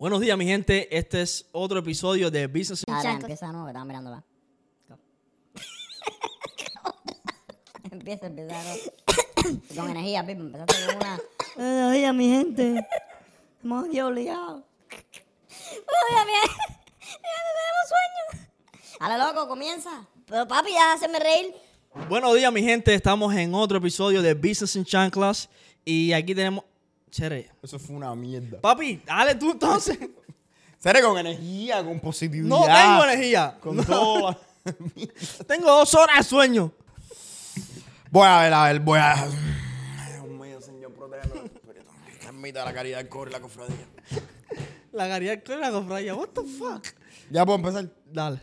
Buenos días, mi gente. Este es otro episodio de Business. Chanclas. empieza de nuevo, que estaba mirando va. Go. empieza, empieza nuevo. Con energía, Pipo. Empezaste con una. Buenos días, mi gente. Hemos día obligado. Buenos días, mi gente. tenemos sueño. Dale, loco, comienza. Pero papi, ya hacerme reír. Buenos días, mi gente. Estamos en otro episodio de Business in Chanclas. Y aquí tenemos. Chere. Eso fue una mierda. Papi, dale tú entonces. Seré con energía, con positividad. No tengo energía. Con No. todo. Tengo dos horas de sueño. Voy a ver, a ver, voy a. Ay, Dios mío, Señor, protégeme. Permita la caridad del coro y la cofradía. La caridad con la cofradía. What the fuck? Ya puedo empezar. Dale.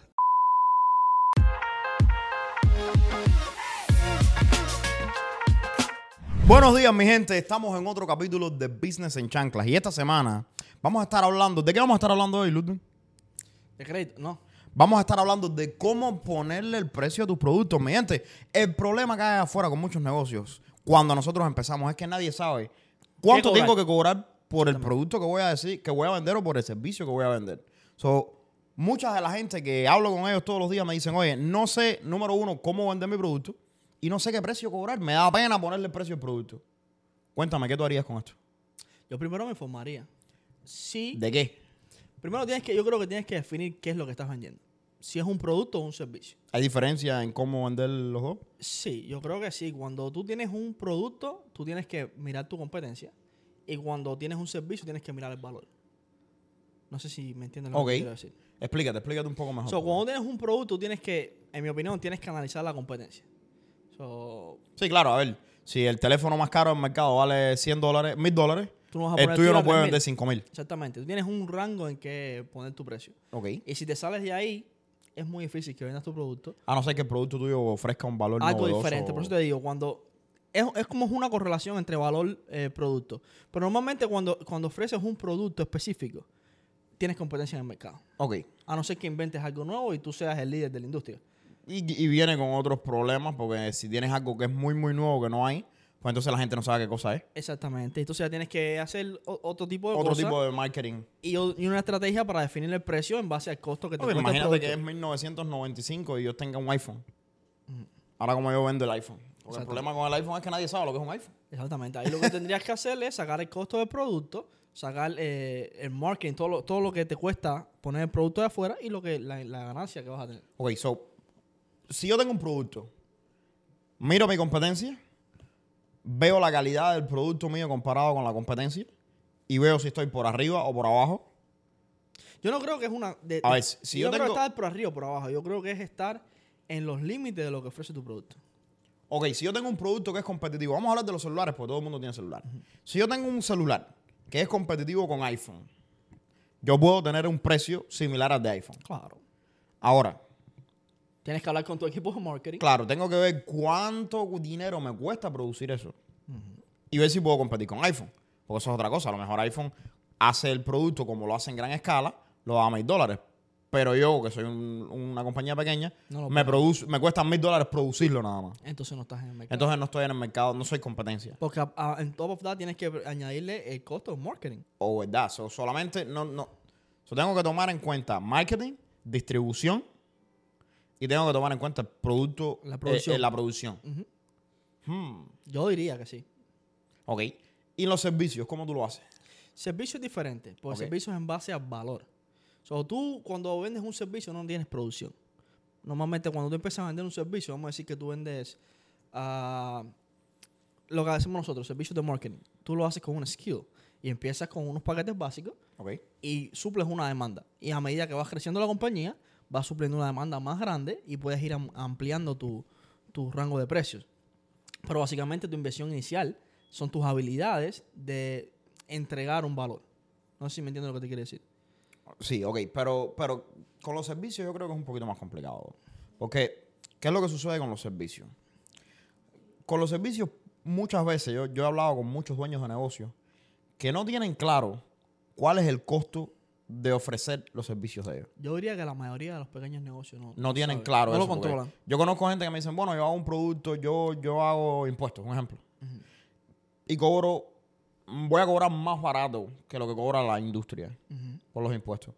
Buenos días, mi gente. Estamos en otro capítulo de Business en Chanclas. Y esta semana vamos a estar hablando. ¿De qué vamos a estar hablando hoy, Ludwig? De crédito, no. Vamos a estar hablando de cómo ponerle el precio a tus productos. Mi gente, el problema que hay afuera con muchos negocios, cuando nosotros empezamos, es que nadie sabe cuánto tengo que cobrar por el producto que voy a decir, que voy a vender o por el servicio que voy a vender. So, muchas de la gente que hablo con ellos todos los días me dicen, oye, no sé, número uno, cómo vender mi producto y no sé qué precio cobrar. Me da pena ponerle el precio al producto. Cuéntame, ¿qué tú harías con esto? Yo primero me informaría. Sí. ¿De qué? Primero tienes que, yo creo que tienes que definir qué es lo que estás vendiendo. Si es un producto o un servicio. ¿Hay diferencia en cómo vender los dos? Sí, yo creo que sí. Cuando tú tienes un producto, tú tienes que mirar tu competencia. Y cuando tienes un servicio, tienes que mirar el valor. No sé si me entienden lo Ok. que quiero decir. Explícate, explícate un poco mejor. So, cuando tienes un producto, tienes que, en mi opinión, tienes que analizar la competencia. So, Sí, claro, a ver, si el teléfono más caro del mercado vale 100 dólares, 1000 dólares, tú no vas a el tuyo no puede 3.000. vender 5000. Exactamente. Tú tienes un rango en que poner tu precio. Ok. Y si te sales de ahí, es muy difícil que vendas tu producto. A no ser que el producto tuyo ofrezca un valor algo novedoso. diferente. Por eso te digo, cuando es, es como una correlación entre valor eh, producto. Pero normalmente cuando, cuando ofreces un producto específico, tienes competencia en el mercado. Ok. A no ser que inventes algo nuevo y tú seas el líder de la industria. Y, y viene con otros problemas, porque si tienes algo que es muy, muy nuevo que no hay, pues entonces la gente no sabe qué cosa es. Exactamente. Entonces ya tienes que hacer otro tipo de Otro tipo de marketing. y, y una estrategia para definir el precio en base al costo que te cuesta el imagínate que es producto. 1995 y yo tenga un iPhone. Ahora como yo vendo el iPhone. Porque el problema con el iPhone es que nadie sabe lo que es un iPhone. Exactamente. Ahí lo que tendrías que hacer es sacar el costo del producto, sacar eh, el marketing, todo lo, todo lo que te cuesta poner el producto de afuera y lo que la, la ganancia que vas a tener. Ok, so, si yo tengo un producto, miro mi competencia, veo la calidad del producto mío comparado con la competencia y veo si estoy por arriba o por abajo. Yo no creo que es una. de- A ver, si yo yo no creo tengo- estar por arriba o por abajo. Yo creo que es estar en los límites de lo que ofrece tu producto. Ok, si yo tengo un producto que es competitivo, vamos a hablar de los celulares porque todo el mundo tiene celular. Si yo tengo un celular que es competitivo con iPhone, yo puedo tener un precio similar al de iPhone. Claro. Ahora, Tienes que hablar con tu equipo de marketing. claro, tengo que ver cuánto dinero me cuesta producir eso y ver si puedo competir con iPhone. Porque eso es otra cosa. A lo mejor iPhone hace el producto como lo hace en gran escala, lo da a mil dólares. Pero yo, que soy un- una compañía pequeña, No me, produce, me cuesta mil dólares producirlo nada más. Entonces no estás en el mercado. Entonces no estoy en el mercado, no soy competencia. Porque en top of that tienes que añadirle el costo de marketing. O verdad, so, solamente no, no. So, tengo que tomar en cuenta marketing, distribución y tengo que tomar en cuenta el producto, La eh, producción. eh, la producción. Hmm, Yo diría que sí. Ok. ¿Y los servicios? ¿Cómo tú lo haces? Servicio es diferente, porque Ok. servicio es en base al valor. So, tú cuando vendes un servicio no tienes producción. Normalmente cuando tú empiezas a vender un servicio, vamos a decir que tú vendes ah, lo que hacemos nosotros, servicios de marketing. Tú lo haces con un skill y empiezas con unos paquetes básicos y suples una demanda. Y a medida que vas creciendo la compañía, vas supliendo una demanda más grande y puedes ir am- ampliando tu, tu rango de precios. Pero básicamente tu inversión inicial son tus habilidades de entregar un valor. No sé si me entiendes lo que te quiere decir. Sí, ok. Pero, pero con los servicios yo creo que es un poquito más complicado. Porque, ¿qué es lo que sucede con los servicios? Con los servicios, muchas veces yo, yo he hablado con muchos dueños de negocios que no tienen claro cuál es el costo de ofrecer los servicios de ellos. Yo diría que la mayoría de los pequeños negocios no, No tienen claro no eso. lo porque controlan. Yo conozco gente que me dicen, bueno, yo hago un producto, yo, yo hago impuestos, un ejemplo. Y cobro voy a cobrar más barato que lo que cobra la industria por los impuestos.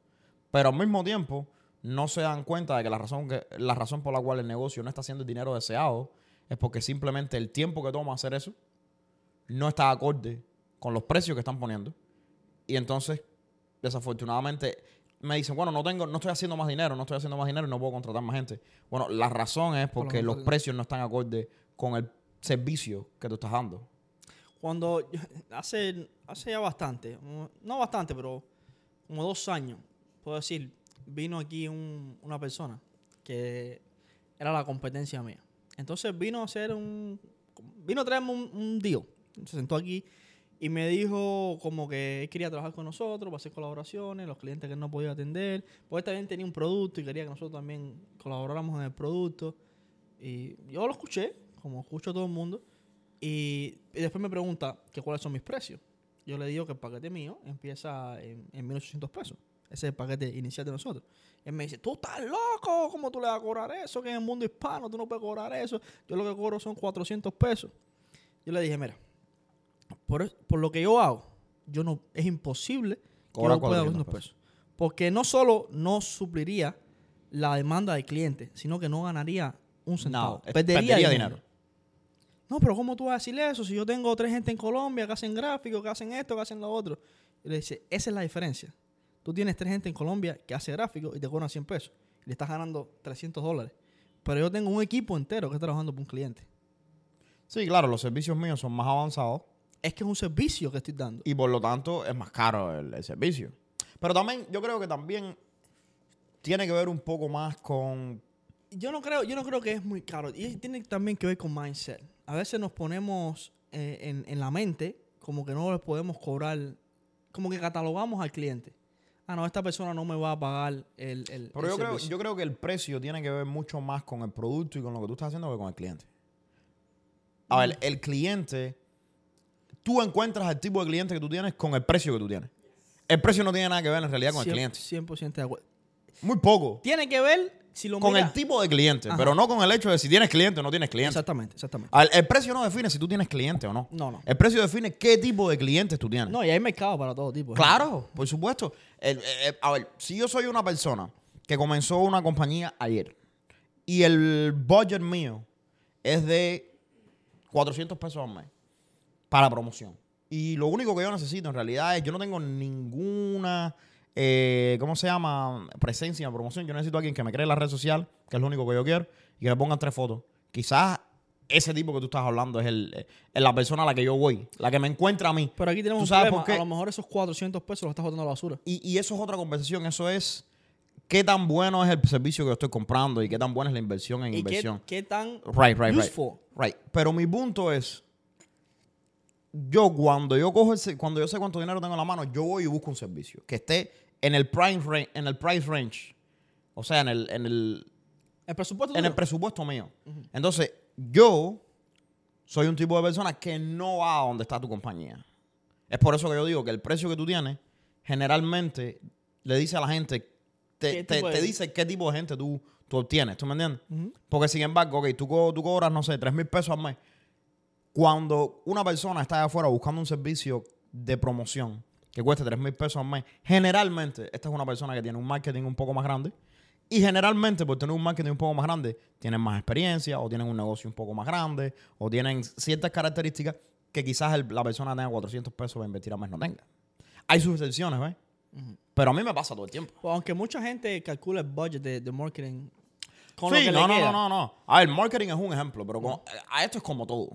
Pero al mismo tiempo, no se dan cuenta de que la razón, que la razón por la cual el negocio no está haciendo el dinero deseado es porque simplemente el tiempo que toma hacer eso no está acorde con los precios que están poniendo. Y entonces, desafortunadamente, me dicen, bueno, no tengo, no estoy haciendo más dinero, no estoy haciendo más dinero y no puedo contratar más gente. Bueno, la razón es porque los precios no están acorde con el servicio que tú estás dando. Cuando hace, hace ya bastante, no bastante, pero como dos años, puedo decir, vino aquí un- una persona que era la competencia mía. Entonces vino a hacer un, vino a traerme un, un deal. Se sentó aquí y me dijo como que él quería trabajar con nosotros para hacer colaboraciones, los clientes que él no podía atender, él también tenía un producto y quería que nosotros también colaboráramos en el producto. Y yo lo escuché, como escucho a todo el mundo, y, y después me pregunta que cuáles son mis precios. Yo le digo que el paquete mío empieza en, en 1800 pesos. Ese es el paquete inicial de nosotros. Él me dice, tú estás loco, ¿cómo tú le vas a cobrar eso? Que en el mundo hispano tú no puedes cobrar eso. Yo lo que cobro son 400 pesos. Yo le dije, mira, por, por lo que yo hago, yo no, es imposible que yo pueda 400 400 pesos. Porque no solo no supliría la demanda del cliente, sino que no ganaría un centavo. es- perdería, perdería dinero. dinero. No, pero ¿cómo tú vas a decir eso? Si yo tengo tres gente en Colombia que hacen gráficos, que hacen esto, que hacen lo otro. Y le dice, esa es la diferencia. Tú tienes tres gente en Colombia que hace gráficos y te cobran 100 pesos. Y le estás ganando 300 dólares. Pero yo tengo un equipo entero que está trabajando para un cliente. Sí, claro, los servicios míos son más avanzados Es que es un servicio que estoy dando. y por lo tanto es más caro el, el servicio. Pero también, yo creo que también tiene que ver un poco más con... Yo no creo, yo no creo que es muy caro. Y tiene también que ver con mindset. A veces nos ponemos eh, en, en la mente como que no le podemos cobrar, como que catalogamos al cliente. Ah, no, esta persona no me va a pagar el, el, Pero el yo creo, yo creo que el precio tiene que ver mucho más con el producto y con lo que tú estás haciendo que con el cliente. A ver, el cliente, tú encuentras el tipo de cliente que tú tienes con el precio que tú tienes. El precio no tiene nada que ver en realidad con el cliente. 100% de acuerdo. Muy poco. Tiene que ver si lo Con mira- el tipo de cliente, Ajá. pero no con el hecho de si tienes cliente o no tienes cliente. Exactamente, exactamente. El precio no define si tú tienes cliente o no. No, no. El precio define qué tipo de clientes tú tienes. No, y hay mercado para todo tipo. Claro, por supuesto. El- el- el- a ver, si yo soy una persona que comenzó una compañía ayer y el budget mío es de 400 pesos al mes para promoción. Y lo único que yo necesito en realidad es, yo no tengo ninguna, eh, ¿cómo se llama? Presencia en promoción. Yo necesito a alguien que me cree en la red social, que es lo único que yo quiero, y que me pongan tres fotos. Quizás ese tipo que tú estás hablando es, el, es la persona a la que yo voy, la que me encuentra a mí. Pero aquí tenemos ¿Tú un problema. A lo mejor esos 400 pesos los estás botando a la basura. Y, y eso es otra conversación. Eso es qué tan bueno es el servicio que yo estoy comprando y qué tan buena es la inversión en ¿Y qué, inversión. qué tan Right, right, right. useful? Right. Pero mi punto es, yo cuando yo cojo ese, cuando yo sé cuánto dinero tengo en la mano, yo voy y busco un servicio que esté en el prime range, en el price range. O sea, en el, en el, El presupuesto en el presupuesto mío. Entonces, yo soy un tipo de persona que no va a donde está tu compañía. Es por eso que yo digo que el precio que tú tienes, generalmente le dice a la gente, te, ¿Qué te- tipo de- te dice qué tipo de gente tú, tú obtienes. ¿Tú me entiendes? Porque sin embargo, ok, tú, co- tú cobras, no sé, 3 mil pesos al mes. Cuando una persona está allá afuera buscando un servicio de promoción que cueste 3 mil pesos al mes, generalmente esta es una persona que tiene un marketing un poco más grande. Y generalmente, por tener un marketing un poco más grande, tienen más experiencia, o tienen un negocio un poco más grande, o tienen ciertas características que quizás el- la persona tenga 400 pesos para invertir al mes no tenga. Hay sus excepciones, ¿ves? Pero a mí me pasa todo el tiempo. Pues, aunque mucha gente calcula el budget de, de marketing con lo Sí, que no, le no, queda. no, no, no. A ver, marketing es un ejemplo, pero con- a esto es como todo.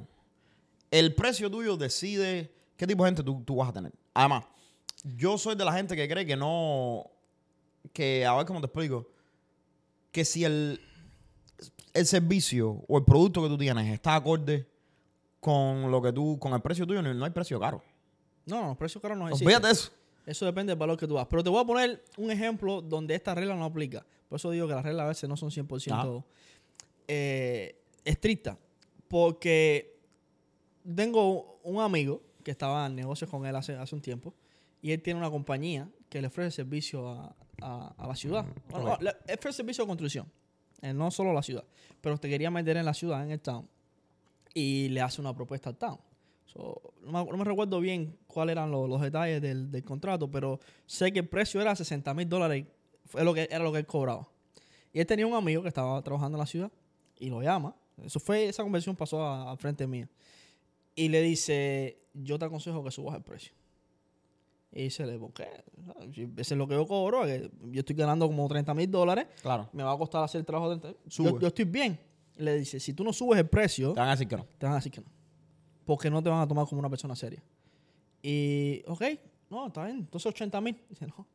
El precio tuyo decide qué tipo de gente tú, tú vas a tener. Además, yo soy de la gente que cree que no. Que, a ver cómo te explico. Que si el, el servicio o el producto que tú tienes está acorde con lo que tú, con el precio tuyo, no, no hay precio caro. No, no, los precios caros no existen. Olvídate de eso. Eso depende del valor que tú das. Pero te voy a poner un ejemplo donde esta regla no aplica. Por eso digo que las reglas a veces no son 100% eh, estrictas. Porque tengo un amigo que estaba en negocios con él hace, hace un tiempo y él tiene una compañía que le ofrece servicio a, a- a la ciudad. Bueno, Ok. le ofrece servicio de construcción. eh, no solo a la ciudad. Pero te quería meter en la ciudad, en el town. Y le hace una propuesta al town. So, no, me, no recuerdo bien cuáles eran los, los detalles del, del contrato, pero sé que el precio era 60 mil dólares. Fue lo que, era lo que él cobraba. Y él tenía un amigo que estaba trabajando en la ciudad y lo llama. Eso fue, esa conversación pasó al frente mía. Y le dice, yo te aconsejo que subas el precio. Y dice, ¿por qué? Si ese es lo que yo cobro, que yo estoy ganando como 30 mil dólares, Claro. me va a costar hacer el trabajo de 30. Sube. Yo, yo estoy bien. Le dice, si tú no subes el precio, Te van a decir que no. te van a decir que no. Porque no te van a tomar como una persona seria. Y, ok, no, está bien. Entonces 80 mil. Dice, no.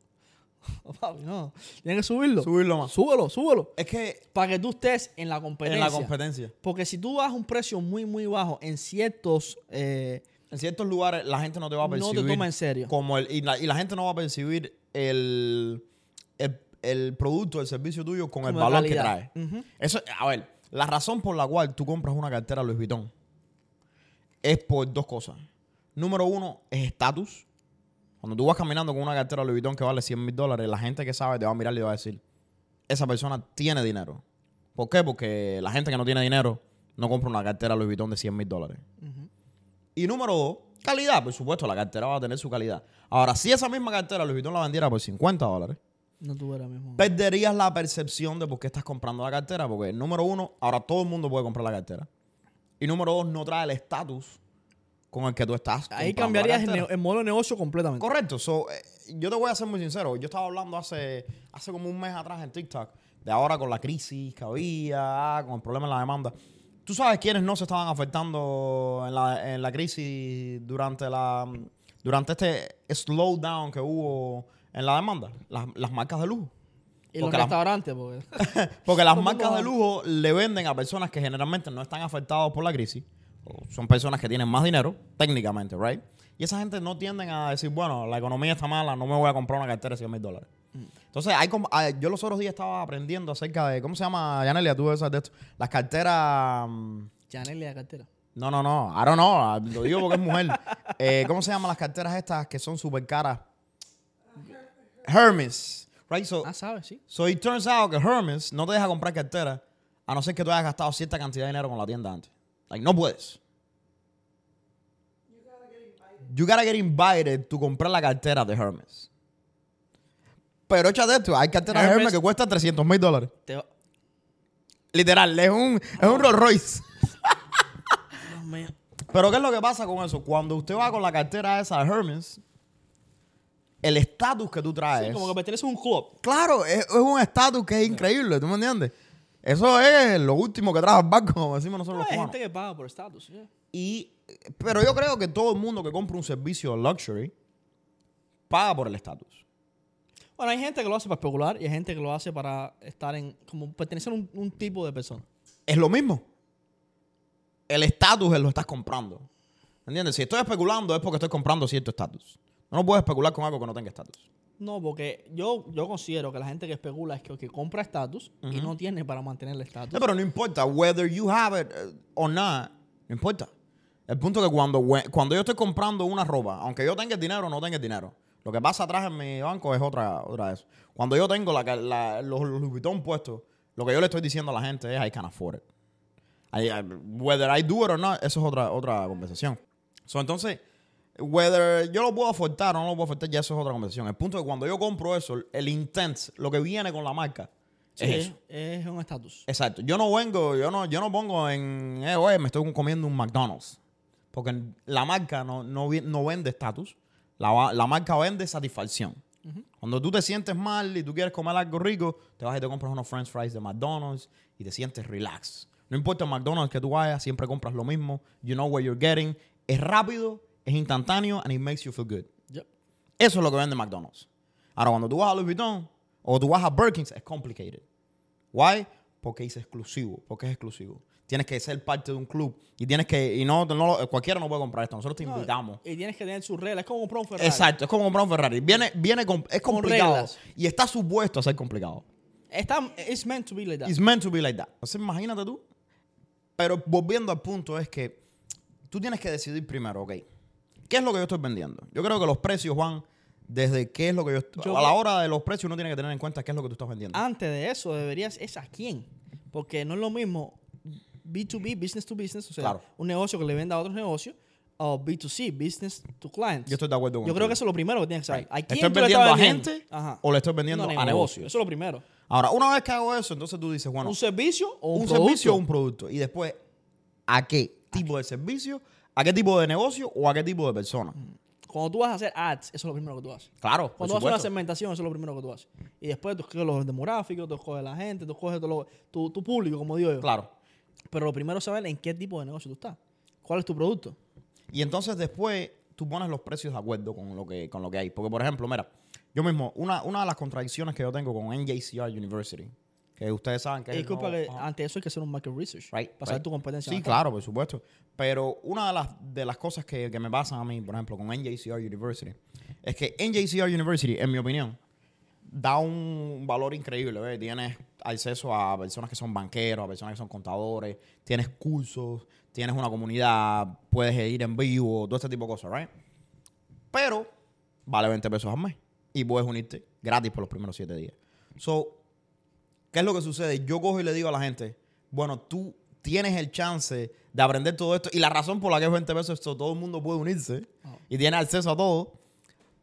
No, papi, no. Tienes que subirlo. Subirlo más. Súbelo, súbelo. Es que Para que tú estés en la competencia. en la competencia. Porque si tú das un precio muy, muy bajo en ciertos... eh, En ciertos lugares la gente no te va a No te percibir. toma en serio. Como el, y, la, y la gente no va a percibir el, el, el producto, el servicio tuyo con el Como valor que trae. Eso, a ver, la razón por la cual tú compras una cartera Louis Vuitton es por dos cosas. Número uno es estatus. Cuando tú vas caminando con una cartera Louis Vuitton que vale 100 mil dólares, la gente que sabe te va a mirar y te va a decir, esa persona tiene dinero. ¿Por qué? Porque la gente que no tiene dinero no compra una cartera Louis Vuitton de 100 mil dólares. Y número dos, calidad. Por supuesto, la cartera va a tener su calidad. Ahora, si esa misma cartera Louis Vuitton la vendiera por 50 dólares, No tuviera mismo. perderías la percepción de por qué estás comprando la cartera. Porque, número uno, ahora todo el mundo puede comprar la cartera. Y número dos, no trae el estatus con el que tú estás. Ahí cambiarías el, el modelo de negocio completamente. Correcto. So, eh, yo te voy a ser muy sincero. Yo estaba hablando hace, hace como un mes atrás en TikTok de ahora con la crisis que había, ah, con el problema en la demanda. ¿Tú sabes quiénes no se estaban afectando en la, en la crisis durante la durante este slowdown que hubo en la demanda? Las, las marcas de lujo. y los porque restaurantes, porque... Porque las ¿Cómo marcas de lujo le venden a personas que generalmente no están afectadas por la crisis. Son personas que tienen más dinero, técnicamente, ¿right? Y esa gente no tienden a decir, bueno, la economía está mala, no me voy a comprar una cartera de 100 mil dólares. Entonces, hay como- ah, yo los otros días estaba aprendiendo acerca de, ¿cómo se llama, Yanelia? Tú sabes de esto. Las carteras... mm, Chanel y la cartera. No, no, no. I don't know. Lo digo porque es mujer. Eh, ¿Cómo se llaman las carteras estas que son súper caras? Hermes. Right? So, Ah, ¿sabes? Sí. So it turns out que Hermes no te deja comprar cartera a no ser que tú hayas gastado cierta cantidad de dinero con la tienda antes. Like, no puedes. You gotta get invited to comprar la cartera de Hermes. Pero échate esto, hay carteras de Hermes- Hermes que cuestan 300 mil dólares. Te Literal, es un, es un Rolls Royce. Dios mío. Pero ¿qué es lo que pasa con eso? Cuando usted va con la cartera esa de Hermes, el estatus que tú traes... Sí, como que perteneces a un club. Claro, es, es un estatus que es increíble, ¿tú me entiendes? Eso es lo último que trajo el banco, como decimos nosotros No, los hay gente que paga por estatus. yeah. Y, pero yo creo que todo el mundo que compra un servicio luxury paga por el estatus. Bueno, hay gente que lo hace para especular y hay gente que lo hace para estar en... Como pertenecer a un, un tipo de persona. Es lo mismo. El estatus lo estás comprando. ¿Entiendes? Si estoy especulando es porque estoy comprando cierto estatus. No puedes especular con algo que no tenga estatus. No, porque yo, yo considero que la gente que especula es que, que compra estatus y no tiene para mantener el estatus. No, pero no importa, whether you have it uh, or not, no importa. El punto es que cuando, cuando yo estoy comprando una ropa, aunque yo tenga el dinero o no tenga el dinero, lo que pasa atrás en mi banco es otra, otra eso. Cuando yo tengo la, la- los, los Vuitton puestos, lo que yo le estoy diciendo a la gente es I can afford it. I- I- whether I do it or not, eso es otra, otra conversación. So, entonces, whether yo lo puedo afortar o no lo puedo afortar, ya eso es otra conversación. El punto es que cuando yo compro eso, el intent, lo que viene con la marca, Sí, es eso. es un estatus. Exacto. Yo no vengo, yo no, yo no pongo en, eh, oye, me estoy comiendo un McDonald's. Porque la marca no, no, no vende estatus. La, la marca vende satisfacción. Cuando tú te sientes mal y tú quieres comer algo rico, te vas y te compras unos french fries de McDonald's y te sientes relax. No importa el McDonald's que tú vayas, siempre compras lo mismo. You know what you're getting. Es rápido, es instantáneo and it makes you feel good. Yep. Eso es lo que vende McDonald's. Ahora, cuando tú vas a Louis Vuitton o tú vas a Birkins, es complicated. Why? Porque es exclusivo. Porque es exclusivo. Tienes que ser parte de un club y tienes que. Y no, no cualquiera no puede comprar esto. Nosotros te No, invitamos. Y tienes que tener sus reglas. Es como comprar un Ferrari. Exacto, es como comprar un Ferrari. Viene, viene es complicado. Y está supuesto a ser complicado. Está, it's meant to be like that. It's meant to be like that. Entonces, imagínate tú. Pero volviendo al punto, es que tú tienes que decidir primero, ok. ¿Qué es lo que yo estoy vendiendo? Yo creo que los precios van desde qué es lo que yo. estoy- Yo a la hora de los precios, uno tiene que tener en cuenta qué es lo que tú estás vendiendo. Antes de eso, deberías... ¿Es a quién? Porque no es lo mismo B2B, business to business, o sea, Claro. un negocio que le venda a otros negocios, o B2C, business to clients. Yo estoy de acuerdo con Yo creo que eso es lo primero que tienes que saber. Right. ¿A ¿Estoy quién le vendiendo estás a gente Ajá. o le estoy vendiendo No, a negocios? Eso es lo primero. Ahora, una vez que hago eso, entonces tú dices, bueno, ¿Un servicio o un, un producto? servicio o un producto. Y después, ¿a qué tipo de servicio? ¿A qué tipo de negocio o a qué tipo de persona? Cuando tú vas a hacer ads, eso es lo primero que tú haces. Claro, Cuando vas a hacer una segmentación, eso es lo primero que tú haces. Y después tú escoges los demográficos, tú escoges la gente, tú escoges todo lo- tu, tu público, como digo yo. Claro. Pero lo primero es saber en qué tipo de negocio tú estás. ¿Cuál es tu producto? Y entonces después tú pones los precios de acuerdo con lo que, con lo que hay. Porque, por ejemplo, mira, yo mismo, una, una de las contradicciones que yo tengo con NJCR University, que ustedes saben que es el Disculpa nuevo- que ajá. ante eso hay que hacer un market research. Right, para saber right. tu competencia. Sí, claro, por supuesto. Pero una de las, de las cosas que, que me pasan a mí, por ejemplo, con NJCR University, es que NJCR University, en mi opinión, da un valor increíble. ¿ves? Tienes acceso a personas que son banqueros, a personas que son contadores, tienes cursos, tienes una comunidad, puedes ir en vivo, todo este tipo de cosas, ¿right? Pero vale 20 pesos al mes y puedes unirte gratis por los primeros 7 días. So, ¿Qué es lo que sucede? Yo cojo y le digo a la gente, bueno, tú tienes el chance de aprender todo esto y la razón por la que es 20 pesos es que todo el mundo puede unirse y tiene acceso a todo,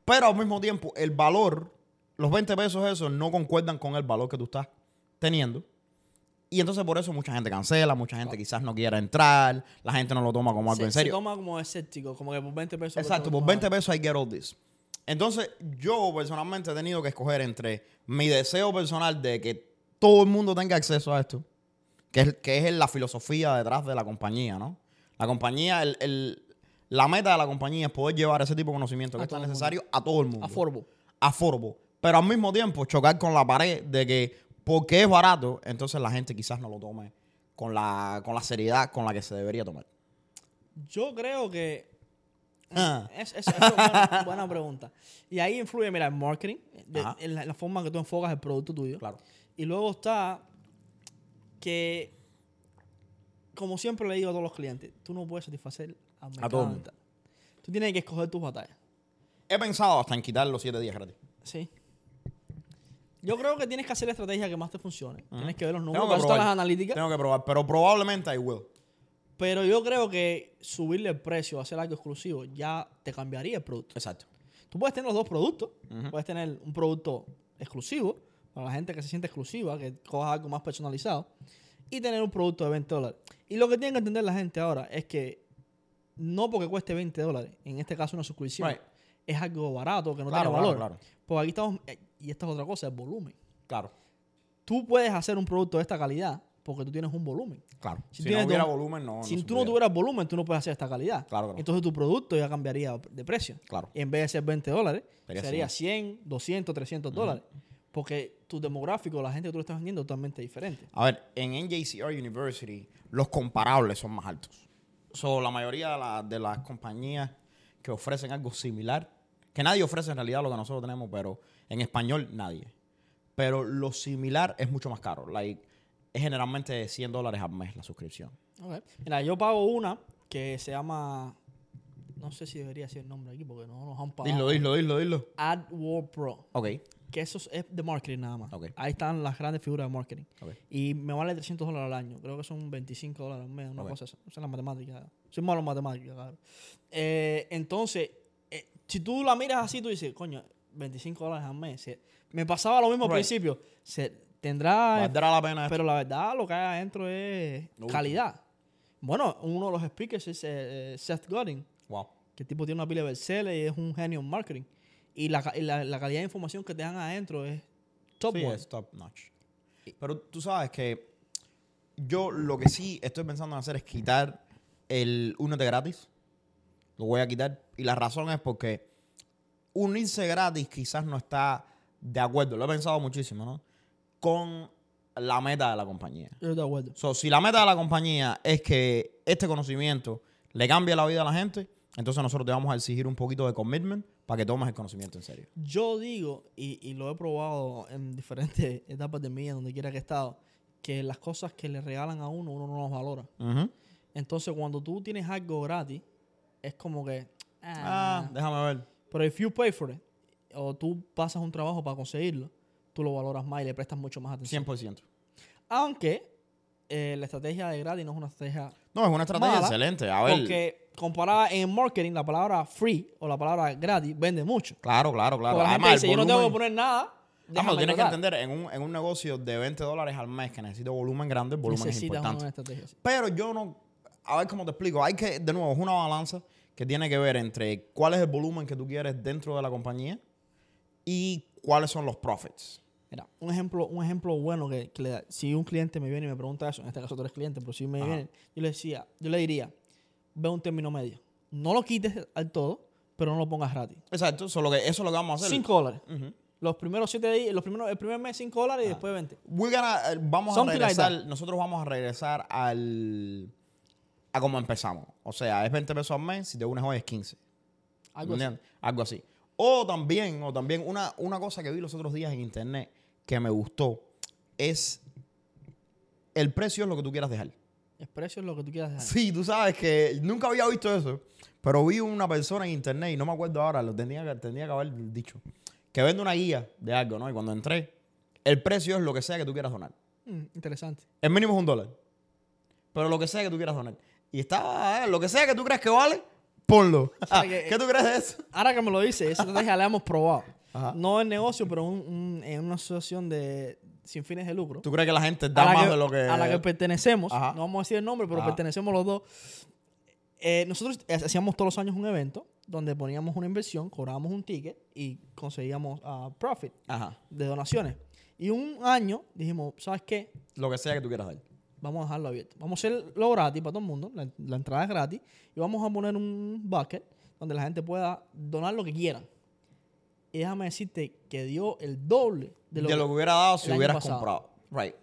pero al mismo tiempo el valor, los 20 pesos esos no concuerdan con el valor que tú estás teniendo. Y entonces por eso mucha gente cancela, mucha gente quizás no quiera entrar, la gente no lo toma como algo se, en se serio. toma como escéptico, como que por 20 pesos. Exacto, por 20 pesos I get all this. Entonces, yo personalmente he tenido que escoger entre mi deseo personal de que todo el mundo tenga acceso a esto, que es, que es la filosofía detrás de la compañía, ¿no? La compañía, el, el- la meta de la compañía es poder llevar ese tipo de conocimiento que A es tan todo el mundo. necesario a todo el mundo. Affordable. Affordable. Pero al mismo tiempo chocar con la pared de que porque es barato, entonces la gente quizás no lo tome con la, con la seriedad con la que se debería tomar. Yo creo que. Ah. Es, es- buena, buena pregunta. Y ahí influye, mira, el marketing, de- en la, la forma que tú enfocas el producto tuyo. Claro. Y luego está que, como siempre le digo a todos los clientes, tú no puedes satisfacer al mercado todo mundo. Tú tienes que escoger tus batallas. He pensado hasta en quitar los 7 días gratis. Sí. Yo creo que tienes que hacer la estrategia que más te funcione. Tienes que ver los números, para las analíticas. Tengo que probar, pero probablemente I will. Pero yo creo que subirle el precio, hacer algo exclusivo, ya te cambiaría el producto. Exacto. Tú puedes tener los dos productos. Puedes tener un producto exclusivo para la gente que se siente exclusiva, que coja algo más personalizado. Y tener un producto de 20 dólares. Y lo que tiene que entender la gente ahora es que no porque cueste 20 dólares, en este caso una suscripción, Right. es algo barato que no Claro, tiene valor. claro. Pues aquí estamos, eh, y esta es otra cosa, el volumen. Claro. Tú puedes hacer un producto de esta calidad porque tú tienes un volumen. Claro. Si Si, no hubiera dos- volumen, no. si tú no tuvieras volumen, tú no puedes hacer esta calidad. Claro no. Entonces tu producto ya cambiaría de precio. Claro. Y en vez de ser 20 dólares, Sería sería 100, 200, 300 dólares. Porque tu demográfico, la gente que tú le estás vendiendo, es totalmente diferente. A ver, en NJCR University, los comparables son más altos. So, la mayoría de, la- de las compañías que ofrecen algo similar, que nadie ofrece en realidad lo que nosotros tenemos, pero en español nadie. Pero lo similar es mucho más caro. Like, es generalmente 100 dólares al mes la suscripción. Ok. Mira, yo pago una que se llama. No sé si debería decir el nombre aquí porque no nos han pagado. Dilo, dilo, dilo, dilo. AdWord Pro. Ok. Que eso es de marketing nada más. Ok. Ahí están las grandes figuras de marketing. Ok. Y me vale 300 dólares al año. Creo que son 25 dólares al mes, una Ok. cosa así. Esa es la matemática. Soy malo en matemáticas, claro. Eh, entonces, eh, si tú la miras así, tú dices, coño, 25 dólares al mes. Se- me pasaba lo mismo al Right. principio. Se, tendrá... ¿Valdrá la pena esto? Pero la verdad, lo que hay adentro es Lo calidad. Bueno, uno de los speakers es eh, Seth Godin, Wow. que el tipo tiene una pila de bestsellers y es un genio en marketing. Y la, y la, la calidad de información que te dan adentro es top Sí, es top notch. Pero tú sabes que yo lo que sí estoy pensando en hacer es quitar el únete gratis. Lo voy a quitar. Y la razón es porque unirse gratis quizás no está de acuerdo. Lo he pensado muchísimo, ¿no? Con la meta de la compañía. Yo estoy de acuerdo. So, si la meta de la compañía es que este conocimiento le cambie la vida a la gente, entonces nosotros te vamos a exigir un poquito de commitment para que tomes el conocimiento en serio. Yo digo, y, y lo he probado en diferentes etapas de mi vida, donde quiera que he estado, que las cosas que le regalan a uno, uno no las valora. Entonces, cuando tú tienes algo gratis, es como que... Ah, Ah, déjame ver. pero if you pay for it, o tú pasas un trabajo para conseguirlo, tú lo valoras más y le prestas mucho más atención. 100%. Aunque eh, la estrategia de gratis no es una estrategia... No, es una estrategia Mala, excelente. A ver, Porque comparada en marketing, la palabra free o la palabra gratis vende mucho. Claro, claro, claro. Porque Además, dice, yo no tengo que poner nada. Vamos, déjame tienes que tratar". entender, en un, en un negocio de 20 dólares al mes que necesito volumen grande, el volumen es Necesitas importante. una. Pero yo no. A ver cómo te explico. Hay que, de nuevo, es una balanza que tiene que ver entre cuál es el volumen que tú quieres dentro de la compañía y cuáles son los profits. Mira, un ejemplo, un ejemplo bueno que, que le da- si un cliente me viene y me pregunta eso, en este caso tú eres cliente, pero si me Ajá. viene, yo le decía, yo le diría, ve un término medio. No lo quites al todo, pero no lo pongas gratis. Exacto. Eso es lo que, eso es lo que vamos a hacer. 5 dólares. Los primeros 7 días, los primeros, el primer mes 5 dólares y después 20. We're gonna- eh, vamos a like regresar. nosotros vamos a regresar al. a como empezamos. O sea, es 20 pesos al mes. Si te unes hoy es 15. Algo así. Algo así. O también, o también una, una cosa que vi los otros días en internet que me gustó es el precio es lo que tú quieras dejar. El precio es lo que tú quieras dejar. Sí, tú sabes que nunca había visto eso, pero vi una persona en internet y no me acuerdo ahora, lo tenía que, tenía que haber dicho, que vende una guía de algo, ¿no? Y cuando entré, el precio es lo que sea que tú quieras donar. Mm, interesante. El mínimo es un dólar. Pero lo que sea que tú quieras donar. Y estaba, eh, lo que sea que tú creas que vale, ponlo. sea que- ¿Qué tú crees de eso? Ahora que me lo dice, esa estrategia la hemos probado. Ajá. No en negocio, pero un- un- en una asociación de sin fines de lucro. ¿Tú crees que la gente da la más que, de lo que... a la que pertenecemos, Ajá. no vamos a decir el nombre, pero Ajá. pertenecemos los dos. Eh, nosotros hacíamos todos los años un evento donde poníamos una inversión, cobrábamos un ticket y conseguíamos ah, profit Ajá. de donaciones. Y un año dijimos, ¿sabes qué? Lo que sea que tú quieras dar. Vamos a dejarlo abierto. Vamos a hacerlo gratis para todo el mundo. La, la entrada es gratis. Y vamos a poner un bucket donde la gente pueda donar lo que quieran. Y déjame decirte que dio el doble de De lo, lo, que- hubiera dado si hubieras pasado. comprado. Right.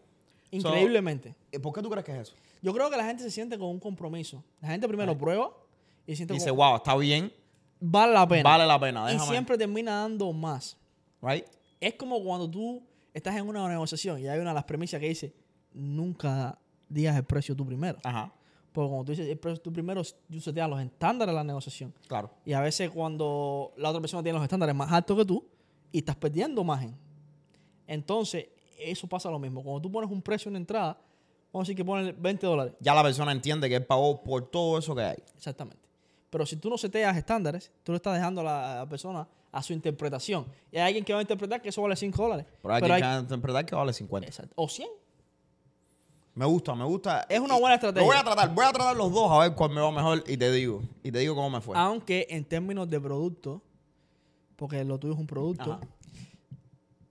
increíblemente. ¿Y ¿Por qué tú crees que es eso? Yo creo que la gente se siente con un compromiso. La gente primero prueba y siente Dice, wow, está bien, vale la pena. vale la pena, y déjame. siempre termina dando más. Right? Es como cuando tú estás en una negociación y hay una de las premisas que dice, nunca digas el precio tú primero. Ajá, Porque cuando tú dices precio tú primero, tú seteas los estándares de la negociación. claro. Y a veces cuando la otra persona tiene los estándares más altos que tú y estás perdiendo margen. Entonces, eso pasa lo mismo. Cuando tú pones un precio en entrada, vamos a decir que pones 20 dólares. Ya la persona entiende que él pagó por todo eso que hay. Exactamente. Pero si tú no seteas estándares, tú le estás dejando a la, a persona a su interpretación. Y hay alguien que va a interpretar que eso vale 5 dólares. Pero hay Pero que hay- interpretar que vale 50. Exacto. O 100. Me gusta, me gusta. Es una buena estrategia. Lo voy a tratar, voy a tratar los dos a ver cuál me va mejor y te digo. Y te digo cómo me fue. Aunque en términos de producto, porque lo tuyo es un producto, Ajá.